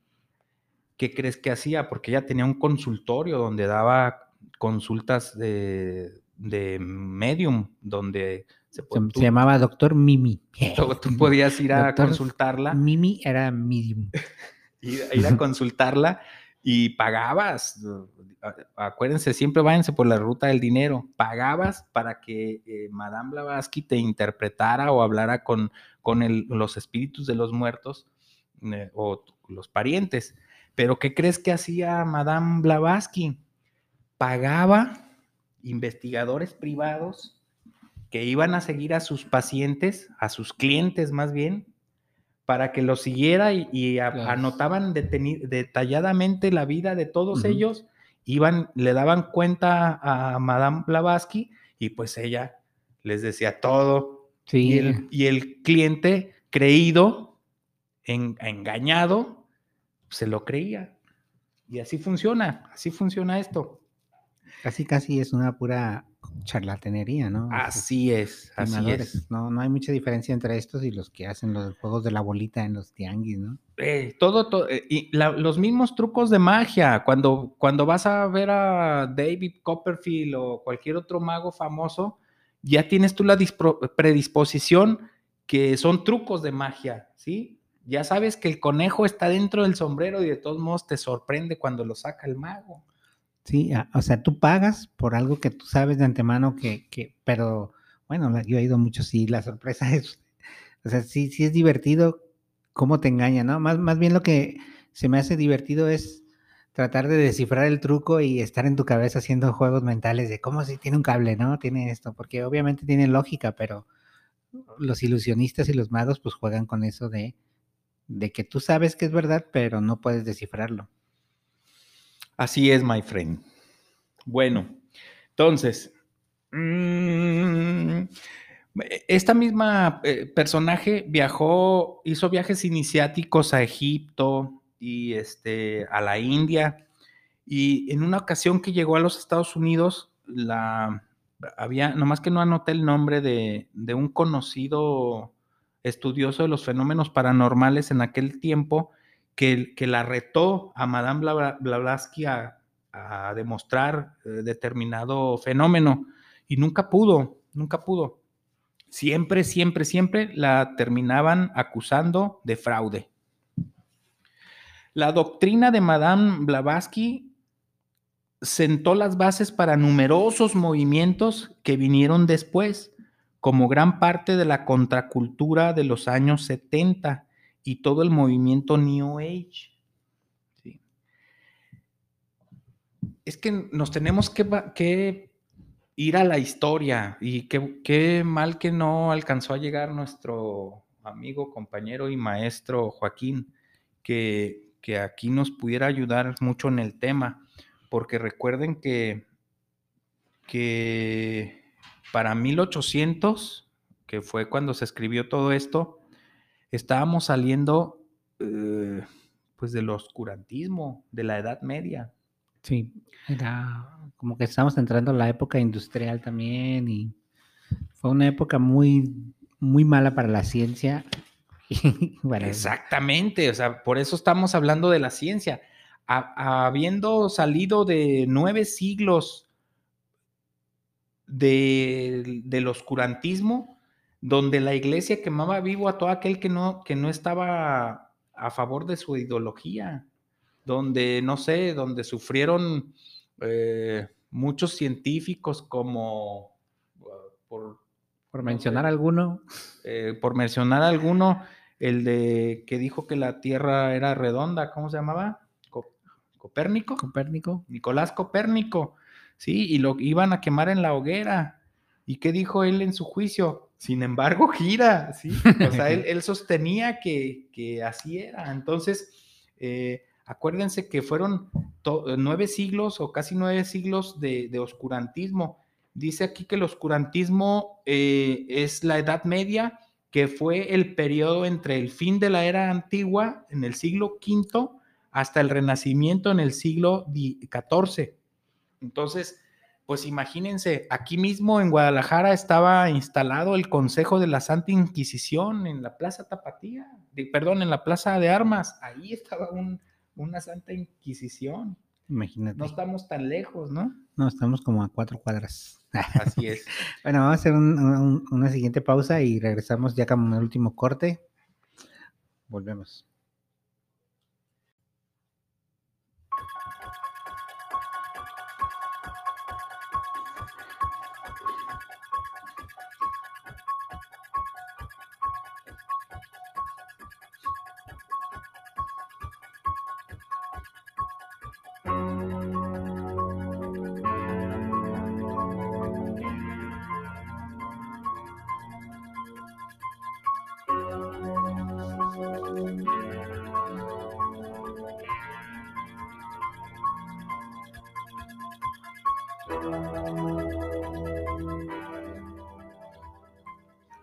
¿qué crees que hacía? Porque ella tenía un consultorio donde daba consultas de, de medium, donde se, Se, po- se tú, llamaba Doctor Mimi. tú- tú podías ir a Doctor consultarla, Mimi era medium. ir, ir a consultarla y pagabas. Acuérdense, siempre váyanse por la ruta del dinero. Pagabas para que eh, Madame Blavatsky te interpretara o hablara con, con el- los espíritus de los muertos eh, o los parientes. Pero ¿qué crees que hacía Madame Blavatsky? Pagaba investigadores privados que iban a seguir a sus pacientes, a sus clientes más bien, para que los siguiera y, y a- Los- anotaban detalladamente la vida de todos ellos, iban, le daban cuenta a Madame Blavatsky y pues ella les decía todo. Sí, Y el, y el cliente creído, en- engañado, se lo creía. Y así funciona, así funciona esto. casi casi es una pura charlatanería, ¿no? Así es, así es. No, no hay mucha diferencia entre estos y los que hacen los juegos de la bolita en los tianguis, ¿no? Eh, todo, to- eh, y la- los mismos trucos de magia. Cuando, cuando vas a ver a David Copperfield o cualquier otro mago famoso, ya tienes tú la predisposición que son trucos de magia, ¿sí? Ya sabes que el conejo está dentro del sombrero y de todos modos te sorprende cuando lo saca el mago. Sí, o sea, tú pagas por algo que tú sabes de antemano que, que pero bueno, yo he ido mucho, sí, la sorpresa es, o sea, sí, sí es divertido cómo te engaña, ¿no? Más, más bien lo que se me hace divertido es tratar de descifrar el truco y estar en tu cabeza haciendo juegos mentales de cómo si tiene un cable, ¿no? Tiene esto, porque obviamente tiene lógica, pero los ilusionistas y los magos pues juegan con eso de, de que tú sabes que es verdad, pero no puedes descifrarlo. Así es, my friend. Bueno, entonces, mm, esta misma eh, personaje viajó, hizo viajes iniciáticos a Egipto y este, a la India. Y en una ocasión que llegó a los Estados Unidos, la había, nomás que no anoté el nombre de, de un conocido estudioso de los fenómenos paranormales en aquel tiempo, que, que la retó a Madame Blava- Blavatsky a, a demostrar eh, determinado fenómeno y nunca pudo, nunca pudo. Siempre, siempre, siempre la terminaban acusando de fraude. La doctrina de Madame Blavatsky sentó las bases para numerosos movimientos que vinieron después, como gran parte de la contracultura de los años 70 y todo el movimiento New Age. Es que nos tenemos que, ir a la historia y qué mal que no alcanzó a llegar nuestro amigo, compañero y maestro Joaquín, que, que aquí nos pudiera ayudar mucho en el tema porque recuerden que, que para 1800, que fue cuando se escribió todo esto, estábamos saliendo eh, pues del oscurantismo, de la Edad Media. Sí, era como que estamos entrando en la época industrial también y fue una época muy, muy mala para la ciencia. Exactamente, o sea, por eso estamos hablando de la ciencia habiendo salido de nueve siglos del oscurantismo, donde la iglesia quemaba vivo a todo aquel que no, que no estaba a favor de su ideología, donde, no sé, donde sufrieron eh, muchos científicos como, por, mencionar alguno. Eh, por mencionar alguno, el de que dijo que la Tierra era redonda, ¿cómo se llamaba? Copérnico. Copérnico. Nicolás Copérnico. Sí, y lo iban a quemar en la hoguera. ¿Y qué dijo él en su juicio? Sin embargo, gira, ¿sí? O sea, él, sostenía que, así era. Entonces, eh, acuérdense que fueron nueve siglos o casi nueve siglos de, oscurantismo. Dice aquí que el oscurantismo eh, es la Edad Media, que fue el periodo entre el fin de la era antigua, en el siglo V, hasta el Renacimiento en el siglo XIV. Entonces, pues imagínense, aquí mismo en Guadalajara estaba instalado el Consejo de la Santa Inquisición en la Plaza Tapatía, perdón, en la Plaza de Armas. Ahí estaba una Santa Inquisición. Imagínate. No estamos tan lejos, ¿no? No, estamos como a cuatro cuadras. Así es. bueno, vamos a hacer una siguiente pausa y regresamos ya como el último corte. Volvemos.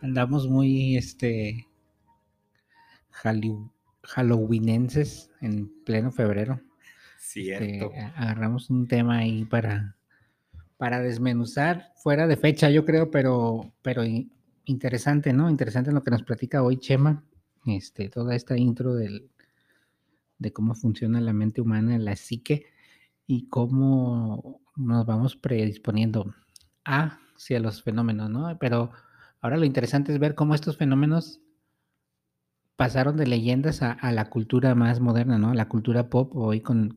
Andamos muy este halloweenenses en pleno febrero. Cierto. Este, agarramos un tema ahí para, para desmenuzar, fuera de fecha, yo creo, pero, pero interesante, ¿no? Interesante lo que nos platica hoy Chema. Este, toda esta intro del, de cómo funciona la mente humana, la psique y cómo nos vamos predisponiendo a hacia los fenómenos, ¿no? Pero ahora lo interesante es ver cómo estos fenómenos pasaron de leyendas a, la cultura más moderna, ¿no? La cultura pop hoy con,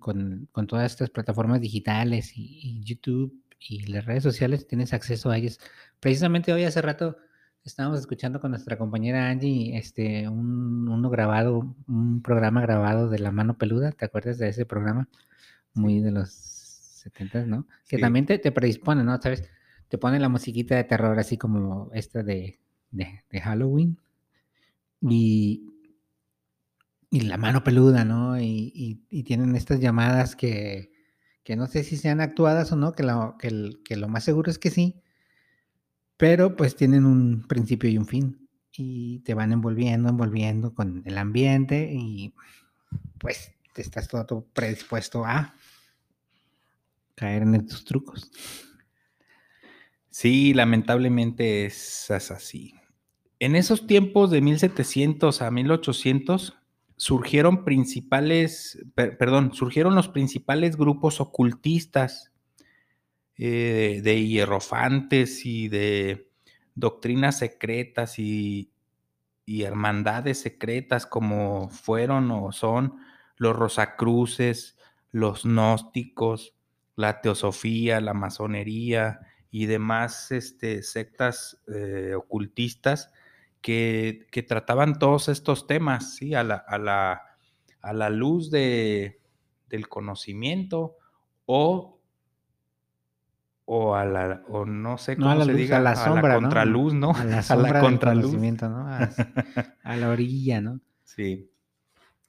todas estas plataformas digitales y, YouTube y las redes sociales, tienes acceso a ellas. Precisamente hoy hace rato estábamos escuchando con nuestra compañera Angie este, un, uno grabado, un programa grabado de La Mano Peluda, ¿te acuerdas de ese programa? Muy de los 70, ¿no? Que también te, te, predispone, ¿no? ¿Sabes? Te pone la musiquita de terror así como esta de, Halloween. Y, y la mano peluda, ¿no? Y, tienen estas llamadas que, que, no sé si sean actuadas o no, que lo, que lo más seguro es que sí, pero pues tienen un principio y un fin y te van envolviendo, envolviendo con el ambiente y pues te estás todo predispuesto a caer en estos trucos. Sí, lamentablemente es así. En esos tiempos de 1700 a 1800 surgieron principales, perdón, surgieron los principales grupos ocultistas eh, de hierrofantes y de doctrinas secretas y hermandades secretas como fueron o son los Rosacruces, los gnósticos, la teosofía, la masonería y demás este, sectas eh, ocultistas que, trataban todos estos temas, ¿sí? A la, a la, a la luz de, del conocimiento o, o a la, o no sé cómo se diga, a la sombra, a la contraluz, ¿no? A la, sombra a contraluz. ¿no? A, la orilla, ¿no? Sí.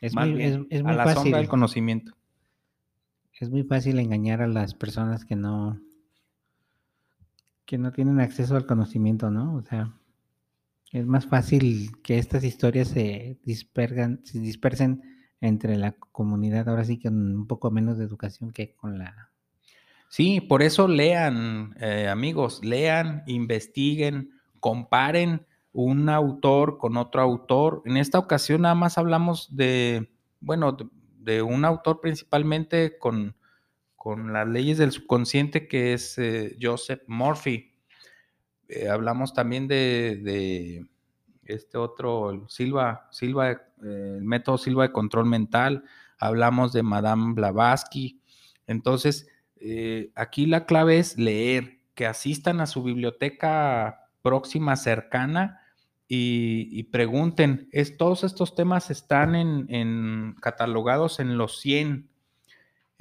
Es muy, es, es muy a la fácil. sombra del conocimiento. Es muy fácil engañar a las personas que no, que no tienen acceso al conocimiento, ¿no? O sea, es más fácil que estas historias se dispergan, se dispersen entre la comunidad, ahora sí que un poco menos de educación que con la... Sí, por eso lean, eh, amigos, lean, investiguen, comparen un autor con otro autor. En esta ocasión nada más hablamos de, bueno, de, un autor principalmente con, con, las leyes del subconsciente que es eh, Joseph Murphy. Eh, hablamos también de, este otro, Silva, Silva, eh, el método Silva de control mental. Hablamos de Madame Blavatsky. Entonces, aquí la clave es leer, que asistan a su biblioteca próxima, cercana, y, pregunten. Todos estos temas están en, catalogados en los 100,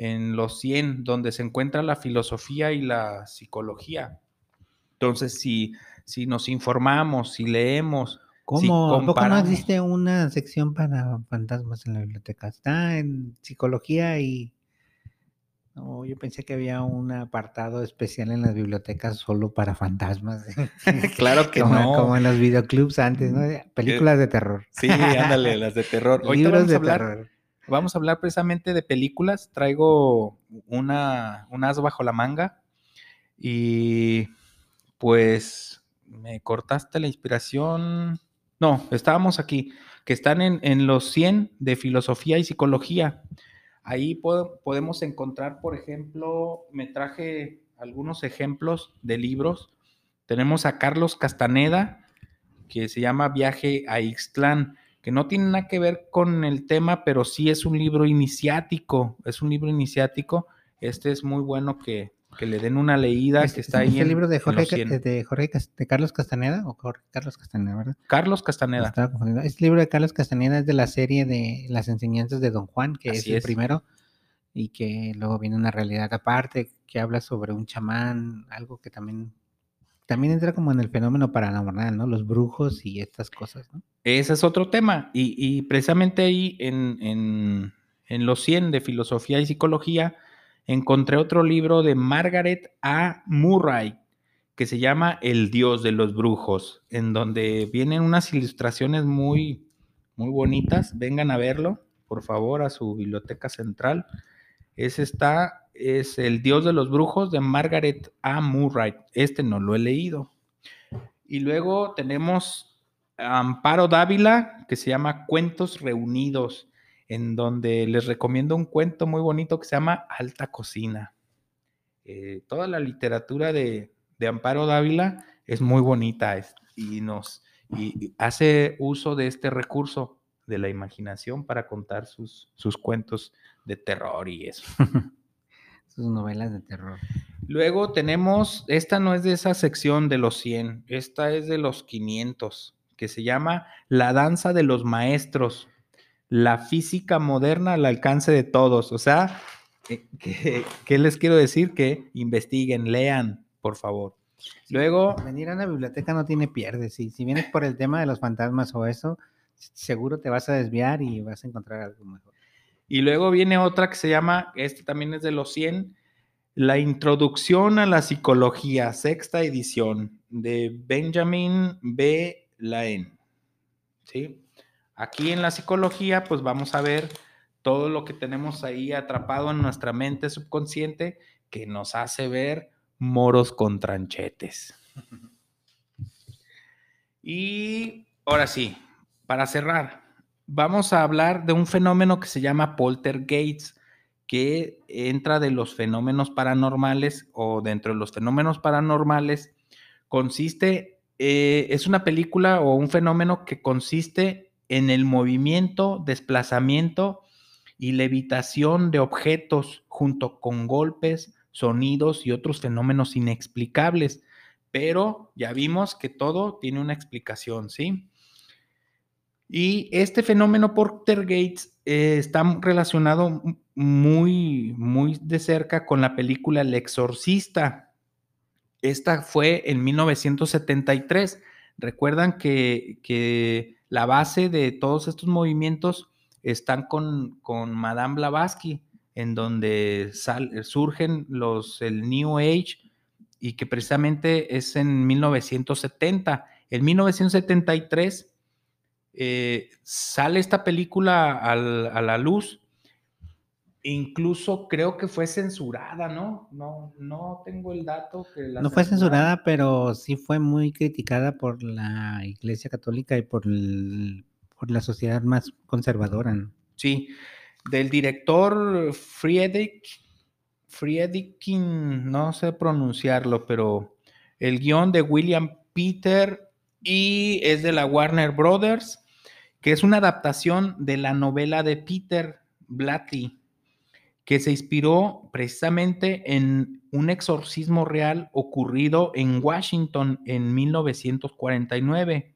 en los 100, donde se encuentra la filosofía y la psicología. Entonces, si, si nos informamos, si leemos, ¿Cómo? ¿Por no existe una sección para fantasmas en la biblioteca? Está en psicología y... No, yo pensé que había un apartado especial en las bibliotecas solo para fantasmas. claro que como, no. Como en los videoclubs antes, ¿no? Películas de terror. Sí, ándale, las de terror. Hoy vamos a hablar, Vamos a hablar precisamente de películas. Traigo una, un as bajo la manga y pues me cortaste la inspiración. No, estábamos aquí, que están en, los 100 de filosofía y psicología. Ahí podemos encontrar, por ejemplo, me traje algunos ejemplos de libros. Tenemos a Carlos Castaneda, que se llama Viaje a Ixtlán, que no tiene nada que ver con el tema, pero sí es un libro iniciático, es un libro iniciático. Este es muy bueno que, que le den una leída que está ahí. ¿Es el libro de Jorge, de, Jorge de Carlos Castaneda o Carlos Castaneda, verdad? Carlos Castaneda. Este libro de Carlos Castaneda es de la serie de las enseñanzas de Don Juan, que es el primero, y que luego viene una realidad aparte que habla sobre un chamán, algo que también también entra como en el fenómeno paranormal, ¿no? Los brujos y estas cosas, ¿no? Ese es otro tema. Y, precisamente ahí en, en, en los 100 de filosofía y psicología, encontré otro libro de Margaret A. Murray que se llama El Dios de los Brujos, en donde vienen unas ilustraciones muy, muy bonitas. Vengan a verlo, por favor, a su biblioteca central. Ese está, es El Dios de los Brujos de Margaret A. Murray. Este no lo he leído. Y luego tenemos Amparo Dávila, que se llama Cuentos Reunidos en donde les recomiendo un cuento muy bonito que se llama Alta Cocina. Eh, toda la literatura de, Amparo Dávila es muy bonita y nos hace uso de este recurso de la imaginación para contar sus, sus cuentos de terror y eso. sus novelas de terror. Luego tenemos, esta no es de esa sección de los 100, esta es de los 500, que se llama La danza de los maestros la física moderna al alcance de todos. O sea, ¿qué, les quiero decir? Que investiguen, lean, por favor. Luego. Venir a la biblioteca no tiene pierde. Si, si vienes por el tema de los fantasmas o eso, seguro te vas a desviar y vas a encontrar algo mejor. Y luego viene otra que se llama, este también es de los 100, La Introducción a la Psicología, sexta edición, de Benjamin B. Laen. ¿Sí? Aquí en la psicología, pues vamos a ver todo lo que tenemos ahí atrapado en nuestra mente subconsciente que nos hace ver moros con tranchetes. Y ahora sí, para cerrar, vamos a hablar de un fenómeno que se llama poltergeist, que entra de los fenómenos paranormales o dentro de los fenómenos paranormales consiste, eh, es una película o un fenómeno que consiste en el movimiento, desplazamiento y levitación de objetos junto con golpes, sonidos y otros fenómenos inexplicables. Pero ya vimos que todo tiene una explicación, ¿sí? Y este fenómeno Portergates eh, está relacionado muy, muy de cerca con la película El Exorcista. Esta fue en 1973. Recuerdan que, que la base de todos estos movimientos están con, con Madame Blavatsky, en donde surgen los, el New Age y que precisamente es en 1970. En 1973 eh, sale esta película a la luz. Incluso creo que fue censurada, ¿no? No, no tengo el dato. Que no fue censurada, pero sí fue muy criticada por la Iglesia Católica y por, por la sociedad más conservadora. ¿no? Sí, del director Friedrich, Friedkin, no sé pronunciarlo, pero el guion de William Peter y es de la Warner Brothers que es una adaptación de la novela de Peter Blatty, que se inspiró precisamente en un exorcismo real ocurrido en Washington en 1949.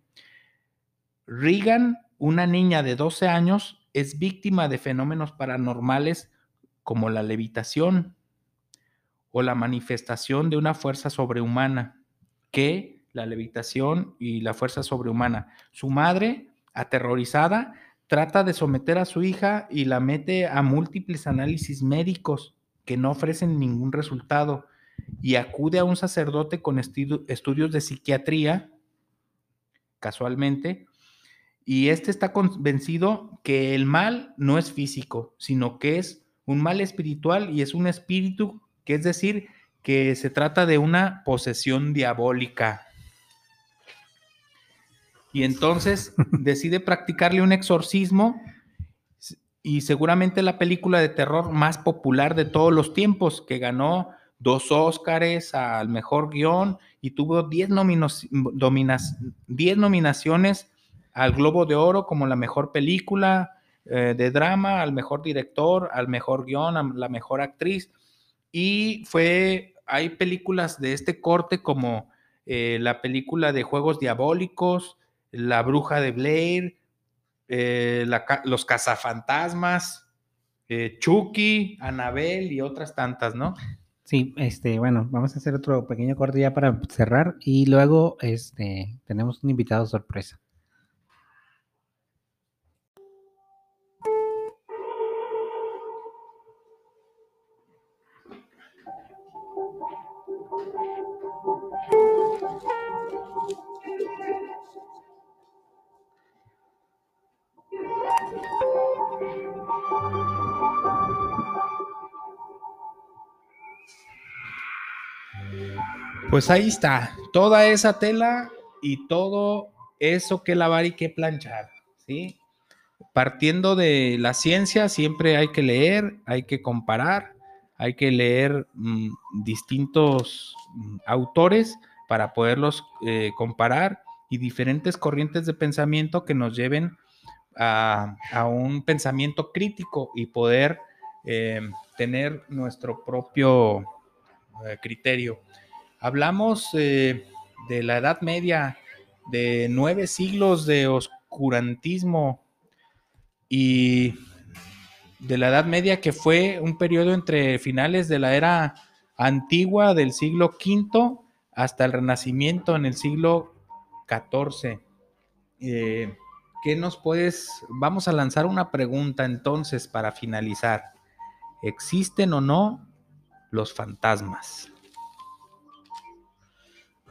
Regan, una niña de 12 años, es víctima de fenómenos paranormales como la levitación o la manifestación de una fuerza sobrehumana, que la levitación y la fuerza sobrehumana. Su madre Aterrorizada, trata de someter a su hija y la mete a múltiples análisis médicos que no ofrecen ningún resultado y acude a un sacerdote con estudios de psiquiatría, casualmente, y este está convencido que el mal no es físico, sino que es un mal espiritual y es un espíritu, que es decir, que se trata de una posesión diabólica y entonces decide practicarle un exorcismo y seguramente la película de terror más popular de todos los tiempos, que ganó dos Óscares al mejor guion y tuvo 10 nominaciones al Globo de Oro como la mejor película eh, de drama, al mejor director, al mejor guion, a la mejor actriz. Y fue, hay películas de este corte como eh, la película de Juegos Diabólicos, la Bruja de Blair, eh, Los Cazafantasmas, eh, Chucky, Anabel y otras tantas, ¿no? Sí, este, bueno, vamos a hacer otro pequeño corte ya para cerrar y luego este, tenemos un invitado sorpresa. Pues ahí está, toda esa tela y todo eso que lavar y que planchar, ¿sí? Partiendo de la ciencia, siempre hay que leer, hay que comparar, hay que leer mm, distintos mm, autores para poderlos eh, comparar y diferentes corrientes de pensamiento que nos lleven a, un pensamiento crítico y poder eh, tener nuestro propio eh, criterio. Hablamos eh, de la Edad Media, de nueve siglos de oscurantismo y de la Edad Media que fue un periodo entre finales de la era antigua del siglo V hasta el Renacimiento en el siglo XIV. ¿Qué nos puedes? Vamos a lanzar una pregunta entonces para finalizar. ¿Existen o no los fantasmas?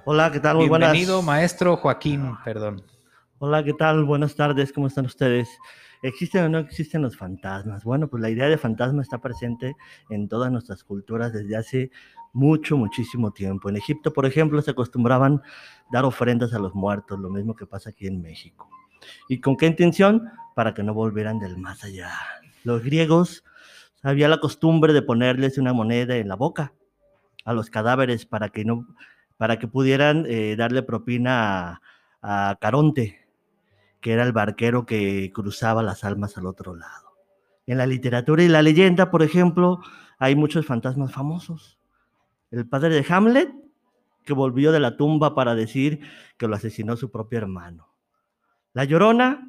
Hola, ¿qué tal? Muy Bienvenido, maestro Joaquín, perdón. Hola, ¿qué tal? Buenas tardes, ¿cómo están ustedes? ¿Existen o no existen los fantasmas? Bueno, pues la idea de fantasma está presente en todas nuestras culturas desde hace mucho, muchísimo tiempo. En Egipto, por ejemplo, se acostumbraban dar ofrendas a los muertos, lo mismo que pasa aquí en México. ¿Y con qué intención? Para que no volvieran del más allá. Los griegos había la costumbre de ponerles una moneda en la boca a los cadáveres para que no para que pudieran eh, darle propina a, a Caronte, que era el barquero que cruzaba las almas al otro lado. En la literatura y la leyenda, por ejemplo, hay muchos fantasmas famosos. El padre de Hamlet, que volvió de la tumba para decir que lo asesinó su propio hermano. La Llorona,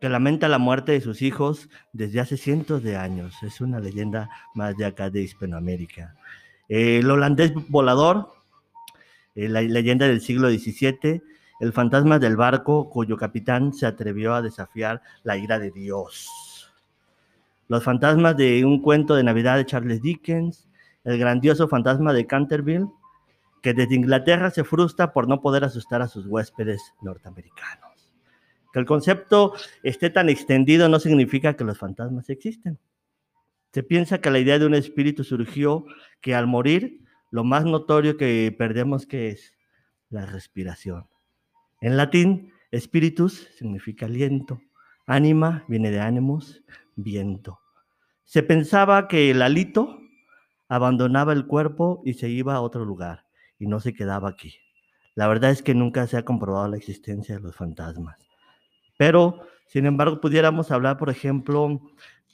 que lamenta la muerte de sus hijos desde hace cientos de años. Es una leyenda más de acá de Hispanoamérica. El holandés volador, eh, la leyenda del siglo XVII, el fantasma del barco cuyo capitán se atrevió a desafiar la ira de Dios. Los fantasmas de un cuento de Navidad de Charles Dickens, el grandioso fantasma de Canterville, que desde Inglaterra se frustra por no poder asustar a sus huéspedes norteamericanos. Que el concepto esté tan extendido no significa que los fantasmas existen. Se piensa que la idea de un espíritu surgió que al morir, lo más notorio que perdemos que es la respiración. En latín, spiritus significa aliento, ánima viene de ánimos, viento. Se pensaba que el alito abandonaba el cuerpo y se iba a otro lugar y no se quedaba aquí. La verdad es que nunca se ha comprobado la existencia de los fantasmas. Pero, sin embargo, pudiéramos hablar, por ejemplo,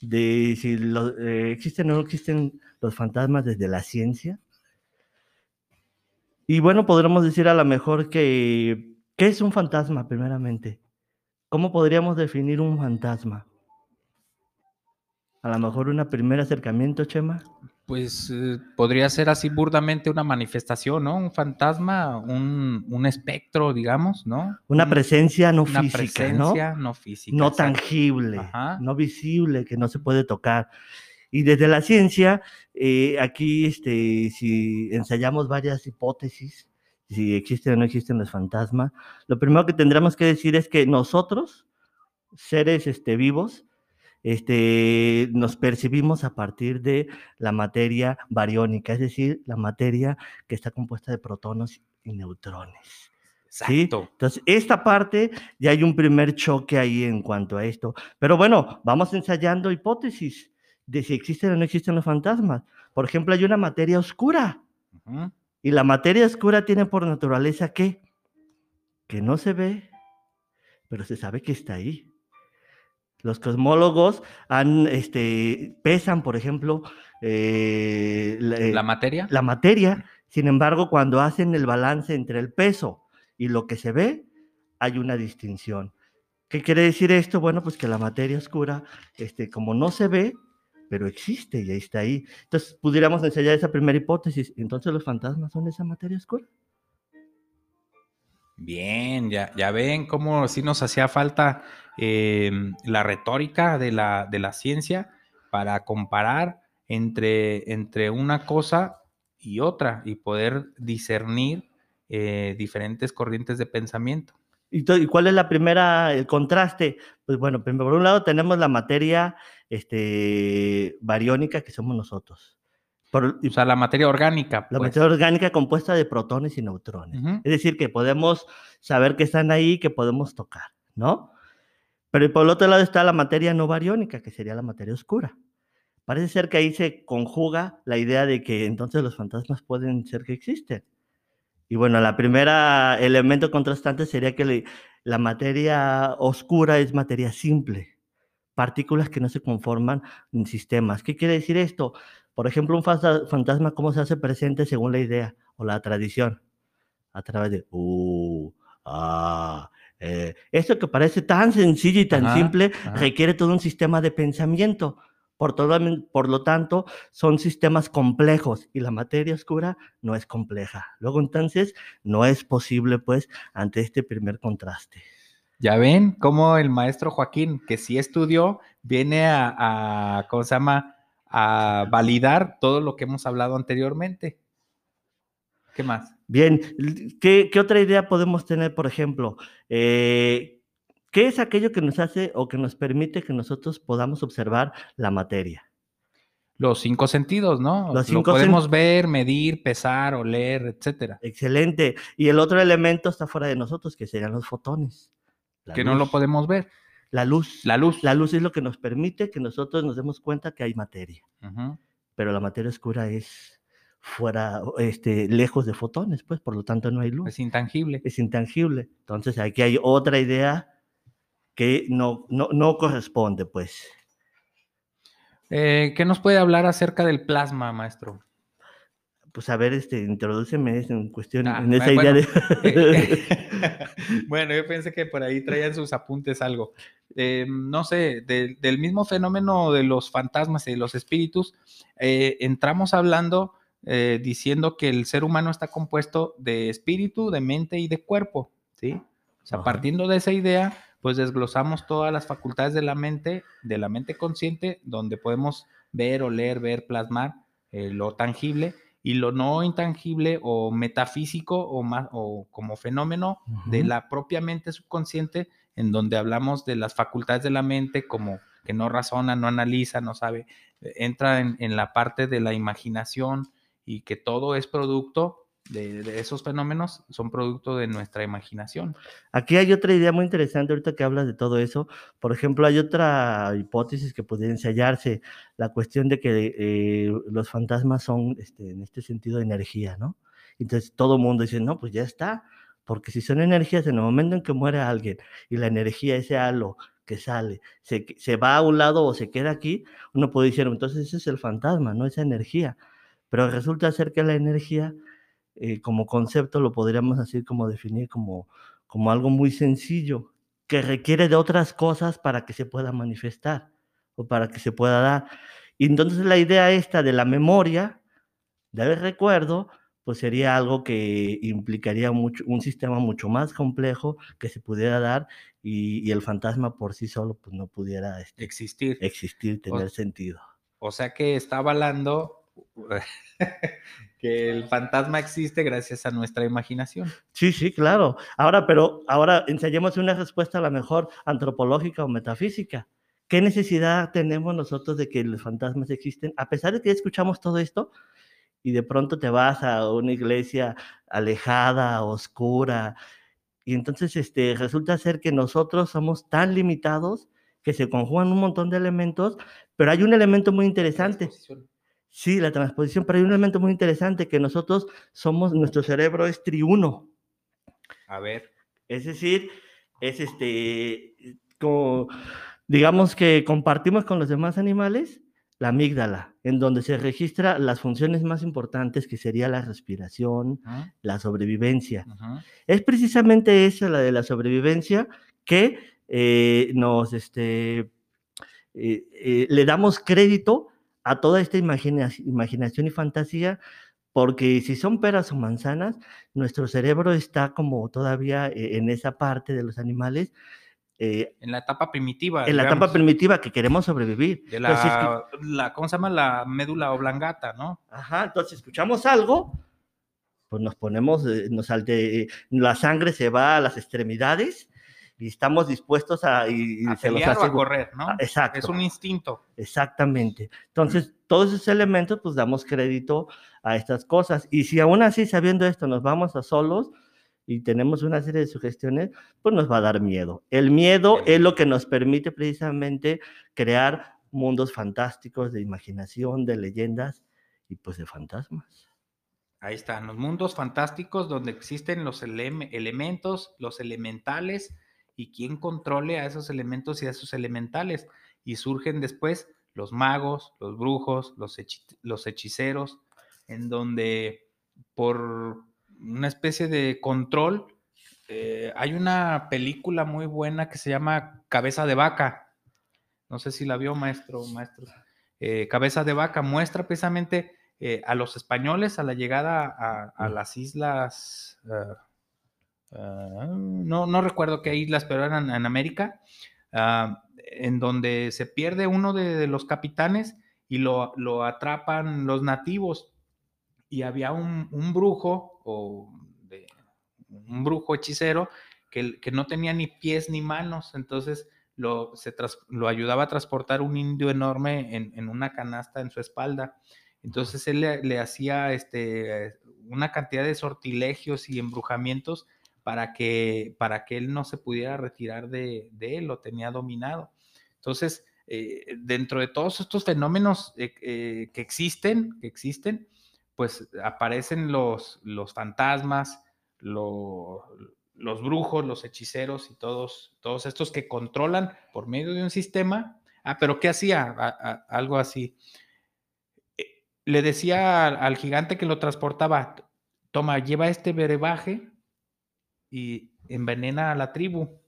de si eh, existen o no existen los fantasmas desde la ciencia. Y bueno, podremos decir a lo mejor que, ¿qué es un fantasma primeramente? ¿Cómo podríamos definir un fantasma? A lo mejor un primer acercamiento, Chema. Pues eh, podría ser así burdamente una manifestación, ¿no? Un fantasma, un, un espectro, digamos, ¿no? Una Un- presencia no una física, presencia no, física. ¿no? No exacto. tangible, Ajá. no visible, que no se puede tocar. Y desde la ciencia, eh, aquí, este, si ensayamos varias hipótesis, si existen o no existen los fantasmas, lo primero que tendremos que decir es que nosotros, seres este, vivos, este, nos percibimos a partir de la materia bariónica, es decir, la materia que está compuesta de protones y neutrones. ¿sí? Exacto. Entonces, esta parte ya hay un primer choque ahí en cuanto a esto. Pero bueno, vamos ensayando hipótesis de si existen o no existen los fantasmas. Por ejemplo, hay una materia oscura y la materia oscura tiene por naturaleza que que no se ve, pero se sabe que está ahí. Los cosmólogos han, este, pesan, por ejemplo, eh, la, eh, La materia. la materia. Sin embargo, cuando hacen el balance entre el peso y lo que se ve, hay una distinción. ¿Qué quiere decir esto? Bueno, pues que la materia oscura, este, como no se ve, pero existe y ahí está ahí. Entonces, pudiéramos ensayar esa primera hipótesis. Entonces, los fantasmas son esa materia oscura. Bien, ya, ya ven cómo sí nos hacía falta eh, la retórica de la, de la ciencia para comparar entre, entre una cosa y otra y poder discernir eh, diferentes corrientes de pensamiento. ¿Y, cuál es la primera, el contraste? Pues bueno, por un lado tenemos la materia este, bariónica que somos nosotros. Por, O sea, la materia orgánica. la pues. materia orgánica compuesta de protones y neutrones. Ujú. Es decir, que podemos saber que están ahí, que podemos tocar, ¿no? Pero por el otro lado está la materia no bariónica, que sería la materia oscura. Parece ser que ahí se conjuga la idea de que entonces los fantasmas pueden ser que existen. Y bueno, la primera elemento contrastante sería que la materia oscura es materia simple, partículas que no se conforman en sistemas. ¿Qué quiere decir esto? Por ejemplo, un fanta- fantasma, ¿cómo se hace presente según la idea o la tradición? A través de uh, ah, eh. Esto que parece tan sencillo y tan Ajá, simple ajá. requiere todo un sistema de pensamiento. Por, todo, por lo tanto, son sistemas complejos y la materia oscura no es compleja. Luego, entonces, no es posible, pues, ante este primer contraste. Ya ven cómo el maestro Joaquín, que sí estudió, viene a, a, ¿cómo se llama? A validar todo lo que hemos hablado anteriormente. ¿Qué más? Bien, ¿qué, qué otra idea podemos tener, por ejemplo? Eh, ¿Qué es aquello que nos hace o que nos permite que nosotros podamos observar la materia? Los cinco sentidos, ¿no? Los Lo cinco sen- podemos ver, medir, pesar, oler, etcétera. Excelente. Y el otro elemento está fuera de nosotros, que serían los fotones. La que no lo podemos ver. La luz. La luz. La luz es lo que nos permite que nosotros nos demos cuenta que hay materia. Pero la materia oscura es fuera, este, lejos de fotones, pues, por lo tanto no hay luz. Es intangible. es intangible. Entonces aquí hay otra idea que no, no, no corresponde, pues. Eh, ¿Qué nos puede hablar acerca del plasma, maestro? Pues a ver, este, introdúceme en cuestión, Ah, en esa bueno, idea de... Eh, bueno, yo pensé que por ahí traían sus apuntes algo. Eh, no sé, de- del mismo fenómeno de los fantasmas y de los espíritus, eh, entramos hablando eh, diciendo que el ser humano está compuesto de espíritu, de mente y de cuerpo, ¿sí? O sea, Ajá. partiendo de esa idea, pues desglosamos todas las facultades de la mente, de la mente consciente, donde podemos ver, oler, ver, plasmar eh, lo tangible y lo no intangible o metafísico o, más, o como fenómeno de la propia mente subconsciente, en donde hablamos de las facultades de la mente como que no razona, no analiza, no sabe, eh, entra en, en la parte de la imaginación y que todo es producto de, esos fenómenos, son producto de nuestra imaginación. Aquí hay otra idea muy interesante ahorita que hablas de todo eso. Por ejemplo, hay otra hipótesis que podría ensayarse, la cuestión de que eh, los fantasmas son, este, en este sentido, energía, ¿no? Entonces todo mundo dice, no, pues ya está, porque si son energías, en el momento en que muere alguien y la energía, ese halo que sale, se, se va a un lado o se queda aquí, uno puede decir, entonces ese es el fantasma, no esa energía. Pero resulta ser que la energía eh, como concepto lo podríamos así como definir como, como algo muy sencillo, que requiere de otras cosas para que se pueda manifestar o para que se pueda dar. Y entonces la idea esta de la memoria, del recuerdo, pues sería algo que implicaría mucho, un sistema mucho más complejo que se pudiera dar y, y el fantasma por sí solo pues no pudiera este, Existir. existir, tener sentido. O sea que está avalando que el fantasma existe gracias a nuestra imaginación. Sí, sí, claro. Ahora, pero ahora ensayemos una respuesta a la mejor antropológica o metafísica. ¿Qué necesidad tenemos nosotros de que los fantasmas existen? A pesar de que escuchamos todo esto y de pronto te vas a una iglesia alejada, oscura, y entonces este, resulta ser que nosotros somos tan limitados que se conjugan un montón de elementos, pero hay un elemento muy interesante. Sí, la transposición, pero hay un elemento muy interesante que nosotros somos, nuestro cerebro es triuno. A ver, Es decir, es este, como, digamos que compartimos con los demás animales la amígdala, en donde se registra las funciones más importantes que sería la respiración, la sobrevivencia. Es precisamente esa, la de la sobrevivencia, que eh, nos, este, eh, eh, le damos crédito a toda esta imagina- imaginación y fantasía, porque si son peras o manzanas, nuestro cerebro está como todavía eh, en esa parte de los animales, eh, en la etapa primitiva. en la etapa digamos, primitiva que queremos sobrevivir. de Entonces, la, la, ¿cómo se llama? La médula oblongata, ¿no? Ajá, entonces escuchamos algo, pues nos ponemos, eh, nos salte, eh, la sangre se va a las extremidades y estamos dispuestos a, y, A se los o a correr, ¿no? Ah, Exacto, Es un instinto. exactamente. Entonces, todos esos elementos, pues damos crédito a estas cosas. Y si aún así, sabiendo esto, nos vamos a solos y tenemos una serie de sugestiones, pues nos va a dar miedo. El miedo El es lo que nos permite precisamente crear mundos fantásticos de imaginación, de leyendas y pues de fantasmas. Ahí están, los mundos fantásticos donde existen los elem- elementos, los elementales y quién controle a esos elementos y a esos elementales. Y surgen después los magos, los brujos, los, hechi- los hechiceros, en donde por una especie de control, eh, hay una película muy buena que se llama Cabeza de Vaca. No sé si la vio, maestro, maestro. Eh, Cabeza de Vaca muestra precisamente eh, a los españoles a la llegada a, a las islas, ah, no, no recuerdo qué islas, pero eran en América, ah, en donde se pierde uno de, los capitanes y lo, lo atrapan los nativos. Y había un, un brujo o un brujo hechicero que, que no tenía ni pies ni manos, entonces lo, se tras- lo ayudaba a transportar un indio enorme en, en una canasta en su espalda. Entonces él le, le hacía este, una cantidad de sortilegios y embrujamientos para que, para que él no se pudiera retirar de, él, lo tenía dominado. Entonces, eh, dentro de todos estos fenómenos eh, eh, que existen, que existen, pues aparecen los, los fantasmas, los brujos, los hechiceros y todos, todos estos que controlan por medio de un sistema. Ah, pero ¿qué hacía? algo así. Le decía al, gigante que lo transportaba, toma, lleva este berebaje y envenena a la tribu.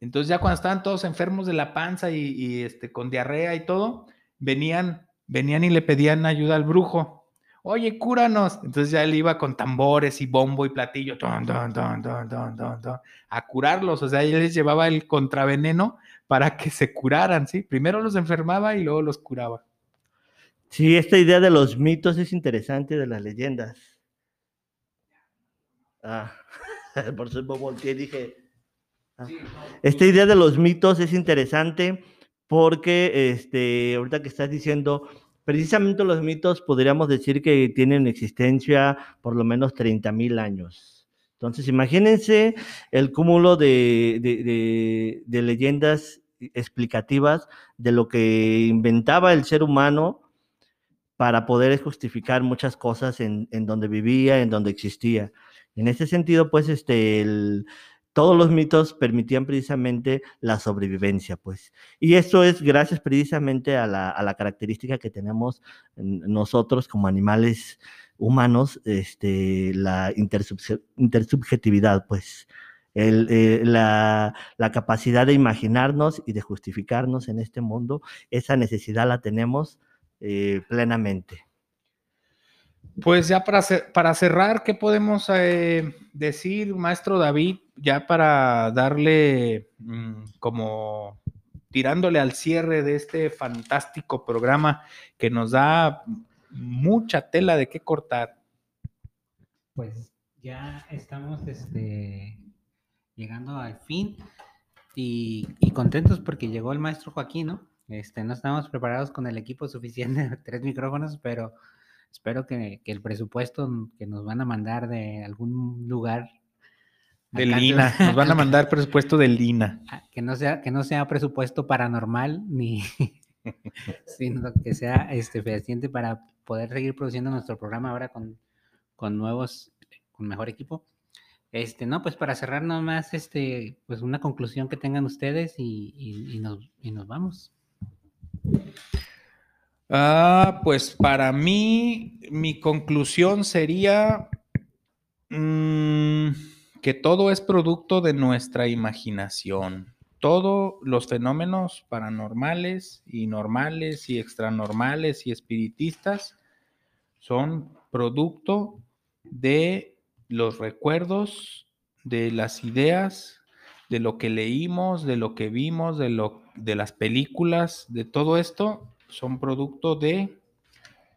Entonces ya cuando estaban todos enfermos de la panza y, este, con diarrea y todo, venían, venían y le pedían ayuda al brujo. Oye, cúranos. Entonces ya él iba con tambores y bombo y platillo a curarlos. O sea, él les llevaba el contraveneno para que se curaran, ¿sí? Primero los enfermaba y luego los curaba. Sí, esta idea de los mitos es interesante de las leyendas. Ah. Por eso me volteé y dije. Ah, esta idea de los mitos es interesante porque este, ahorita que estás diciendo, precisamente los mitos podríamos decir que tienen existencia por lo menos 30 mil años. Entonces, imagínense el cúmulo de, de, leyendas explicativas de lo que inventaba el ser humano para poder justificar muchas cosas en, en donde vivía, en donde existía. En ese sentido, pues, este, todos los mitos permitían precisamente la sobrevivencia, pues. Y eso es gracias precisamente a la, característica que tenemos nosotros como animales humanos, este, la intersubjetividad, pues. Eh, la, capacidad de imaginarnos y de justificarnos en este mundo, esa necesidad la tenemos eh, plenamente. Pues ya para, para cerrar, ¿qué podemos eh, decir, maestro David? Ya para darle mm, como tirándole al cierre de este fantástico programa que nos da mucha tela de qué cortar. Pues ya estamos este, llegando al fin y, contentos porque llegó el maestro Joaquín, ¿no? Este, no estamos preparados con el equipo suficiente, tres micrófonos, pero espero que, el presupuesto que nos van a mandar de algún lugar del Lina, nos van a mandar presupuesto del Lina. Ah, que no sea, que no sea presupuesto paranormal, ni sino que sea este fehaciente para poder seguir produciendo nuestro programa ahora con, con nuevos, con mejor equipo. Este, no, pues para cerrar nomás, este, pues una conclusión que tengan ustedes y, nos, y nos vamos. Ah, pues para mí, mi conclusión sería mm, que todo es producto de nuestra imaginación. Todos los fenómenos paranormales y normales y extranormales y espiritistas son producto de los recuerdos, de las ideas, de lo que leímos, de lo que vimos, de, lo, de las películas, de todo esto son producto de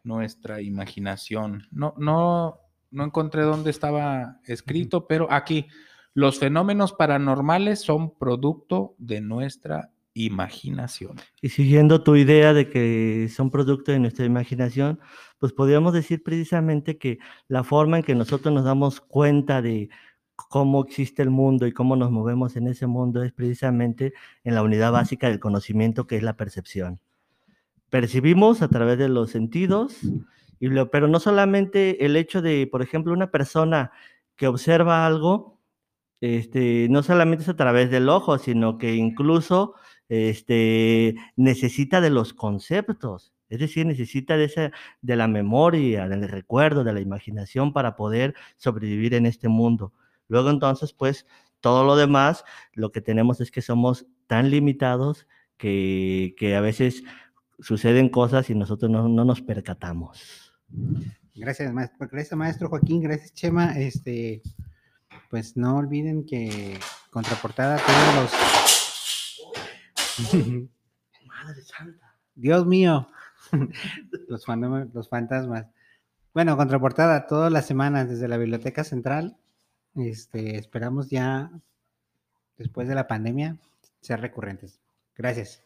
nuestra imaginación. No, no, no encontré dónde estaba escrito, pero aquí los fenómenos paranormales son producto de nuestra imaginación. Y siguiendo tu idea de que son producto de nuestra imaginación, pues podríamos decir precisamente que la forma en que nosotros nos damos cuenta de cómo existe el mundo y cómo nos movemos en ese mundo es precisamente en la unidad básica del conocimiento que es la percepción percibimos a través de los sentidos, y pero no solamente el hecho de, por ejemplo, una persona que observa algo, este, no solamente es a través del ojo, sino que incluso este, necesita de los conceptos, es decir, necesita de, esa, de la memoria, del recuerdo, de la imaginación para poder sobrevivir en este mundo. Luego entonces, pues, todo lo demás, lo que tenemos es que somos tan limitados que, que a veces suceden cosas y nosotros no, nos percatamos. Gracias, maestro. Gracias, maestro Joaquín. Gracias, Chema. Este, pues no olviden que contraportada todos los. Madre santa. Dios mío. los, los fantasmas. Bueno, contraportada todas las semanas desde la Biblioteca Central. Este, esperamos ya, después de la pandemia, ser recurrentes. Gracias.